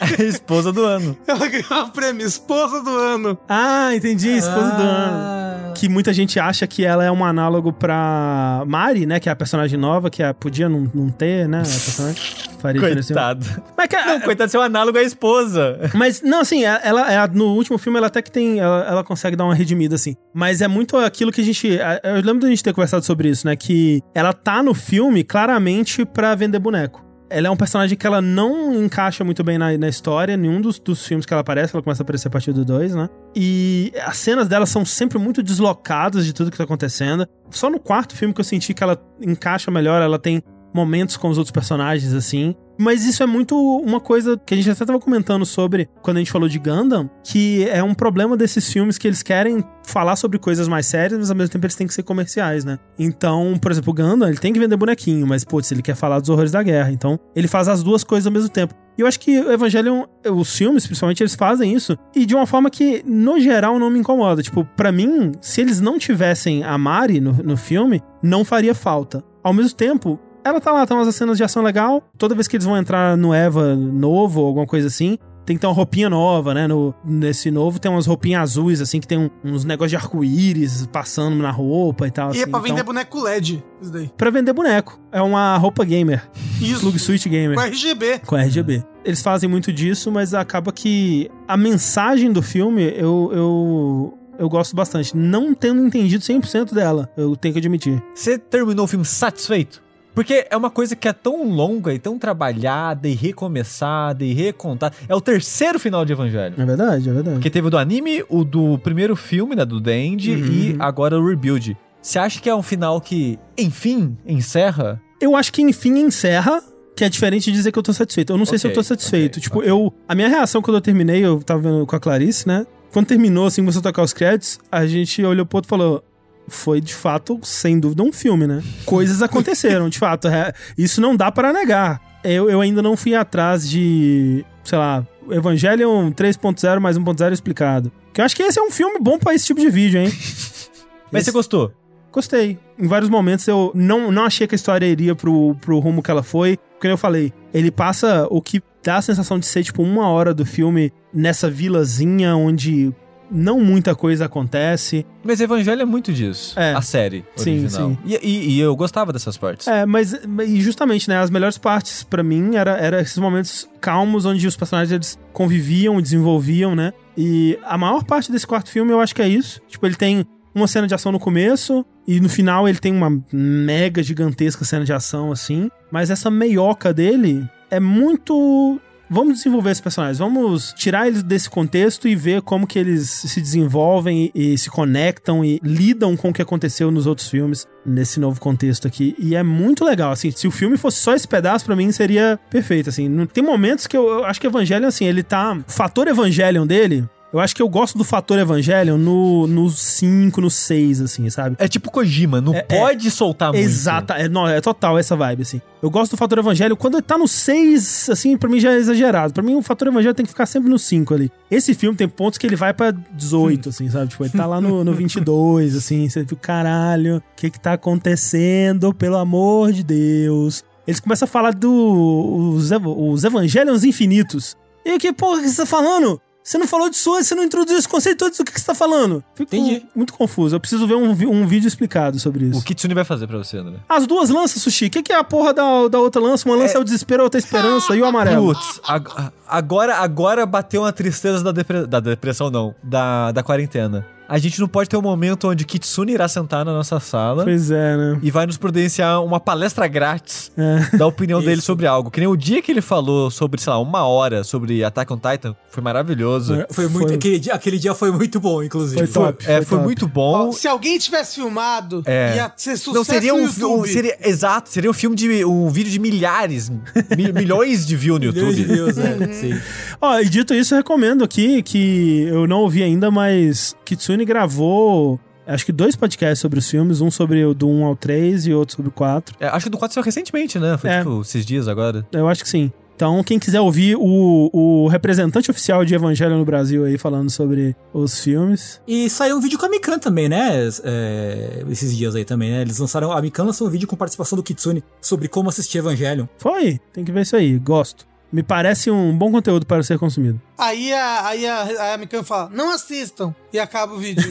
A esposa do ano. Ela ganhou um prêmio, esposa do ano. Ah, entendi, esposa do ano. Ah. Que muita gente acha que ela é um análogo pra Mari, né? Que é a personagem nova, que é, podia não, não ter, né? A personagem. Faria diferença. Coitado. Mas, que, Não, coitado, seu análogo à esposa. Mas, não, assim, ela, ela- no último filme ela até que tem. Ela, ela consegue dar uma redimida, assim. Mas é muito aquilo que a gente. Eu lembro da gente ter conversado sobre isso, né? Que ela tá no filme claramente pra vender boneco. Ela é um personagem que ela não encaixa muito bem na, na história, nenhum dos, dos filmes que ela aparece, ela começa a aparecer a partir do 2, né? E as cenas dela são sempre muito deslocadas de tudo que tá acontecendo. Só no quarto filme que eu senti que ela encaixa melhor, ela tem momentos com os outros personagens, assim. Mas isso é muito uma coisa que a gente até tava comentando sobre quando a gente falou de Gundam, que é um problema desses filmes que eles querem falar sobre coisas mais sérias, mas ao mesmo tempo eles têm que ser comerciais, né? Então, por exemplo, o Gundam, ele tem que vender bonequinho, mas, putz, ele quer falar dos horrores da guerra. Então, ele faz as duas coisas ao mesmo tempo. E eu acho que o Evangelion, os filmes, principalmente, eles fazem isso. E de uma forma que, no geral, não me incomoda. Tipo, pra mim, se eles não tivessem a Mari no, no filme, não faria falta. Ao mesmo tempo, ela tá lá, tá umas cenas de ação legal. Toda vez que eles vão entrar no Eva novo ou alguma coisa assim, tem que ter uma roupinha nova, né? No, nesse novo tem umas roupinhas azuis, assim, que tem um- uns negócios de arco-íris passando na roupa e tal. E assim. é pra vender então, boneco LED, isso daí. pra vender boneco. É uma roupa gamer. Isso. Plug Switch gamer. Com RGB. Com RGB. Eles fazem muito disso, mas acaba que a mensagem do filme eu, eu, eu gosto bastante. Não tendo entendido 100% dela, eu tenho que admitir. Você terminou o filme satisfeito? Porque é uma coisa que é tão longa e tão trabalhada e recomeçada e recontada. É o terceiro final de Evangelho. É verdade, é verdade. Porque teve o do anime, o do primeiro filme, né, do The End, Uhum. e agora o Rebuild. Você acha que é um final que, enfim, encerra? Eu acho que enfim encerra, que é diferente de dizer que eu tô satisfeito. Eu não sei se eu tô satisfeito. ok, tipo, ok. eu. A minha reação quando eu terminei, eu tava vendo com a Clarice, né? Quando terminou, assim, a tocar os créditos, a gente olhou pro outro e falou. Foi de fato, sem dúvida, um filme, né? Coisas aconteceram, de fato. é, Isso não dá para negar. Eu, eu ainda não fui atrás de, sei lá, Evangelion 3.0 mais 1.0 explicado. Que eu acho que esse é um filme bom pra esse tipo de vídeo, hein? Mas Esse- você gostou? Gostei. Em vários momentos eu não, não achei que a história iria pro, pro rumo que ela foi. Porque eu falei, ele passa o que dá a sensação de ser tipo uma hora do filme nessa vilazinha onde não muita coisa acontece. Mas Evangelho é muito disso. É. A série Sim, original. sim. E, e- e eu gostava dessas partes. É, mas e justamente, né, as melhores partes pra mim era, era esses momentos calmos onde os personagens eles conviviam, desenvolviam, né? E a maior parte desse quarto filme eu acho que é isso. Tipo, ele tem uma cena de ação no começo e no final ele tem uma mega gigantesca cena de ação assim, mas essa meioca dele é muito Vamos desenvolver esses personagens, vamos tirar eles desse contexto e ver como que eles se desenvolvem e, e se conectam e lidam com o que aconteceu nos outros filmes nesse novo contexto aqui. E é muito legal, assim, se o filme fosse só esse pedaço, pra mim seria perfeito, assim. Tem momentos que eu, eu acho que Evangelion, assim, ele tá... O fator Evangelion dele... Eu acho que eu gosto do fator Evangelion no, no 5, no 6, assim, sabe? É tipo Kojima, não É- pode soltar muito. Exata, é, não, é total essa vibe, assim. Eu gosto do fator evangelho. Quando ele tá no 6, assim, pra mim já é exagerado. Pra mim, o fator evangelho tem que ficar sempre no 5 ali. Esse filme tem pontos que ele vai pra 18, assim, sabe? Tipo, ele tá lá no, no 22, assim. Você fica, caralho, o que que tá acontecendo? Pelo amor de Deus. Eles começam a falar dos os Evangelions infinitos. E que porra que você tá falando? Você não falou de Sua, você não introduziu esse conceito todo, do que, que você tá falando? Fico Entendi. muito confuso. Eu preciso ver um, um vídeo explicado sobre isso. O Kitsune vai fazer pra você, André. As duas lanças, Sushi. O que, que é a porra da, da outra lança? Uma lança é, o desespero, a outra é a esperança. E o amarelo? Putz, ag- agora, agora bateu uma tristeza da, depre- da depressão, não. Da, da quarentena. A gente não pode ter um momento onde Kitsune irá sentar na nossa sala Pois é, né? e vai nos providenciar uma palestra grátis É. da opinião dele sobre algo. Que nem o dia que ele falou sobre, sei lá, uma hora sobre Attack on Titan, foi maravilhoso. É. Foi muito. Foi- Aquele, dia, aquele dia foi muito bom, inclusive. Foi top. É, foi foi top. muito Ó, bom. se alguém tivesse filmado, É. ia ser sucesso Não seria um, um YouTube. seria exato, seria um filme de um vídeo de milhares, mi- milhões de views no Milhões de YouTube. views, é. Sim. Ó, e dito isso, eu recomendo aqui que eu não ouvi ainda, mas Kitsune gravou acho que dois podcasts sobre os filmes, um sobre o do 1 ao 3 e outro sobre o 4. É, acho que do 4 saiu recentemente, né? Foi É. tipo esses dias agora. Eu acho que sim. Então, quem quiser ouvir o, o representante oficial de Evangelho no Brasil aí falando sobre os filmes. E saiu um vídeo com a Mikan também, né? É, esses dias aí também, né? Eles lançaram. A Mikan lançou um vídeo com participação do Kitsune sobre como assistir Evangelion. Foi, tem que ver isso aí, gosto. Me parece um bom conteúdo para ser consumido. Aí a, aí a, a Mikan fala, não assistam. E acaba o vídeo.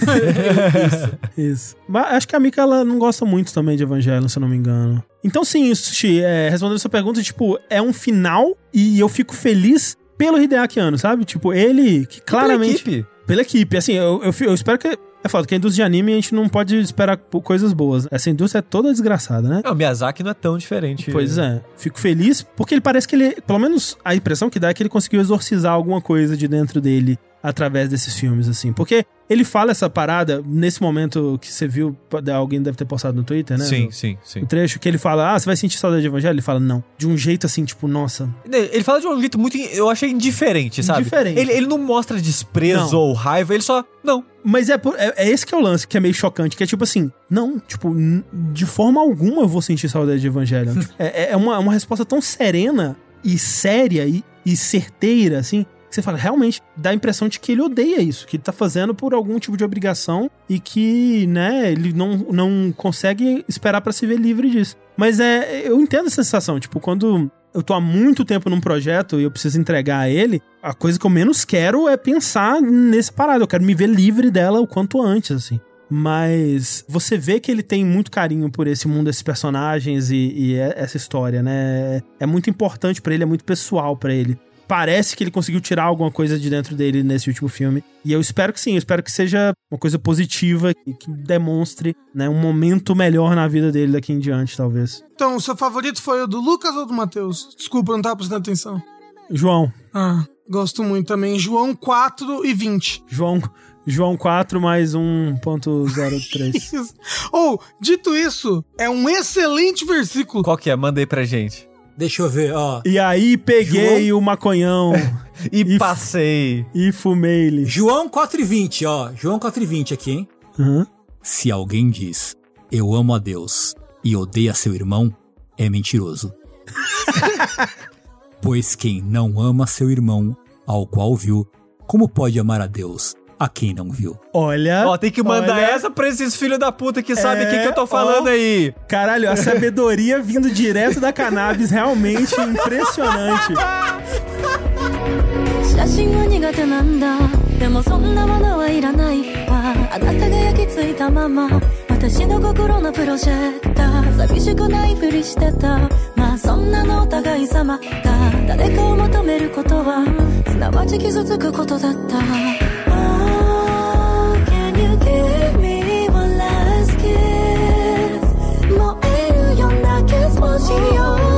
Isso. Mas acho que a Mika ela não gosta muito também de Evangelho, se eu não me engano. Então, sim, Sushi, é, respondendo a sua pergunta, tipo, é um final e eu fico feliz pelo Hideaki Anno, sabe? Tipo, ele que claramente. Pela equipe. Pela equipe. Assim, eu, eu, eu espero que. É foda, que a indústria de anime a gente não pode esperar coisas boas. Essa indústria é toda desgraçada, né? Não, o Miyazaki não é tão diferente. Pois é. Fico feliz porque ele parece que ele. Pelo menos a impressão que dá é que ele conseguiu exorcizar alguma coisa de dentro dele através desses filmes, assim. Porque ele fala essa parada nesse momento que você viu, alguém deve ter postado no Twitter, né? Sim, sim, sim. O trecho que ele fala, ah, você vai sentir saudade de evangelho? Ele fala, não. De um jeito assim, tipo, nossa. Ele fala de um jeito muito. Eu achei indiferente, sabe? Indiferente. Ele, ele não mostra desprezo Não. ou raiva, ele só. Não. Mas é, por- é, é esse que é o lance, que é meio chocante, que é tipo assim, não, tipo, de forma alguma eu vou sentir saudade de Evangelho. é, é uma, uma resposta tão serena e séria e, e certeira, assim, você fala, realmente, dá a impressão de que ele odeia isso, que ele tá fazendo por algum tipo de obrigação e que, né, ele não, não consegue esperar pra se ver livre disso. Mas é, eu entendo essa sensação, tipo, quando eu tô há muito tempo num projeto e eu preciso entregar a ele, a coisa que eu menos quero é pensar nessa parada. Eu quero me ver livre dela o quanto antes, assim. Mas você vê que ele tem muito carinho por esse mundo, esses personagens e, e é- essa história, né? É muito importante pra ele, é muito pessoal pra ele. Parece que ele conseguiu tirar alguma coisa de dentro dele nesse último filme. E eu espero que sim, eu espero que seja uma coisa positiva e que demonstre né, um momento melhor na vida dele daqui em diante, talvez. então, o seu favorito foi o do Lucas ou do Matheus? Desculpa, eu não tava prestando atenção. João, Ah, gosto muito também. João 4 e 20. João, João 4 mais 1.03. Isso. Ou, dito isso, é um excelente versículo. Qual que é? Manda aí pra gente. Deixa eu ver, ó. E aí peguei o maconhão E, E- passei. e fumei-lhe. João 4,20, ó. João 4,20 aqui, hein? Uhum. Se alguém diz, eu amo a Deus e odeia seu irmão, é mentiroso. pois quem não ama seu irmão, ao qual viu, como pode amar a Deus, a quem não viu? Olha. Ó, tem que mandar olha, essa pra esses filhos da puta que sabem o que, que eu tô ó. falando aí. Caralho, a sabedoria vindo direto da cannabis, realmente impressionante. 写真は苦手なんだでもそんなものはいらないわあなたが焼き付いたまま私の心のプロジェクター寂しくないふりしてたまあそんなのお互い様が誰かを求めることはすなわち傷つくことだった うなキ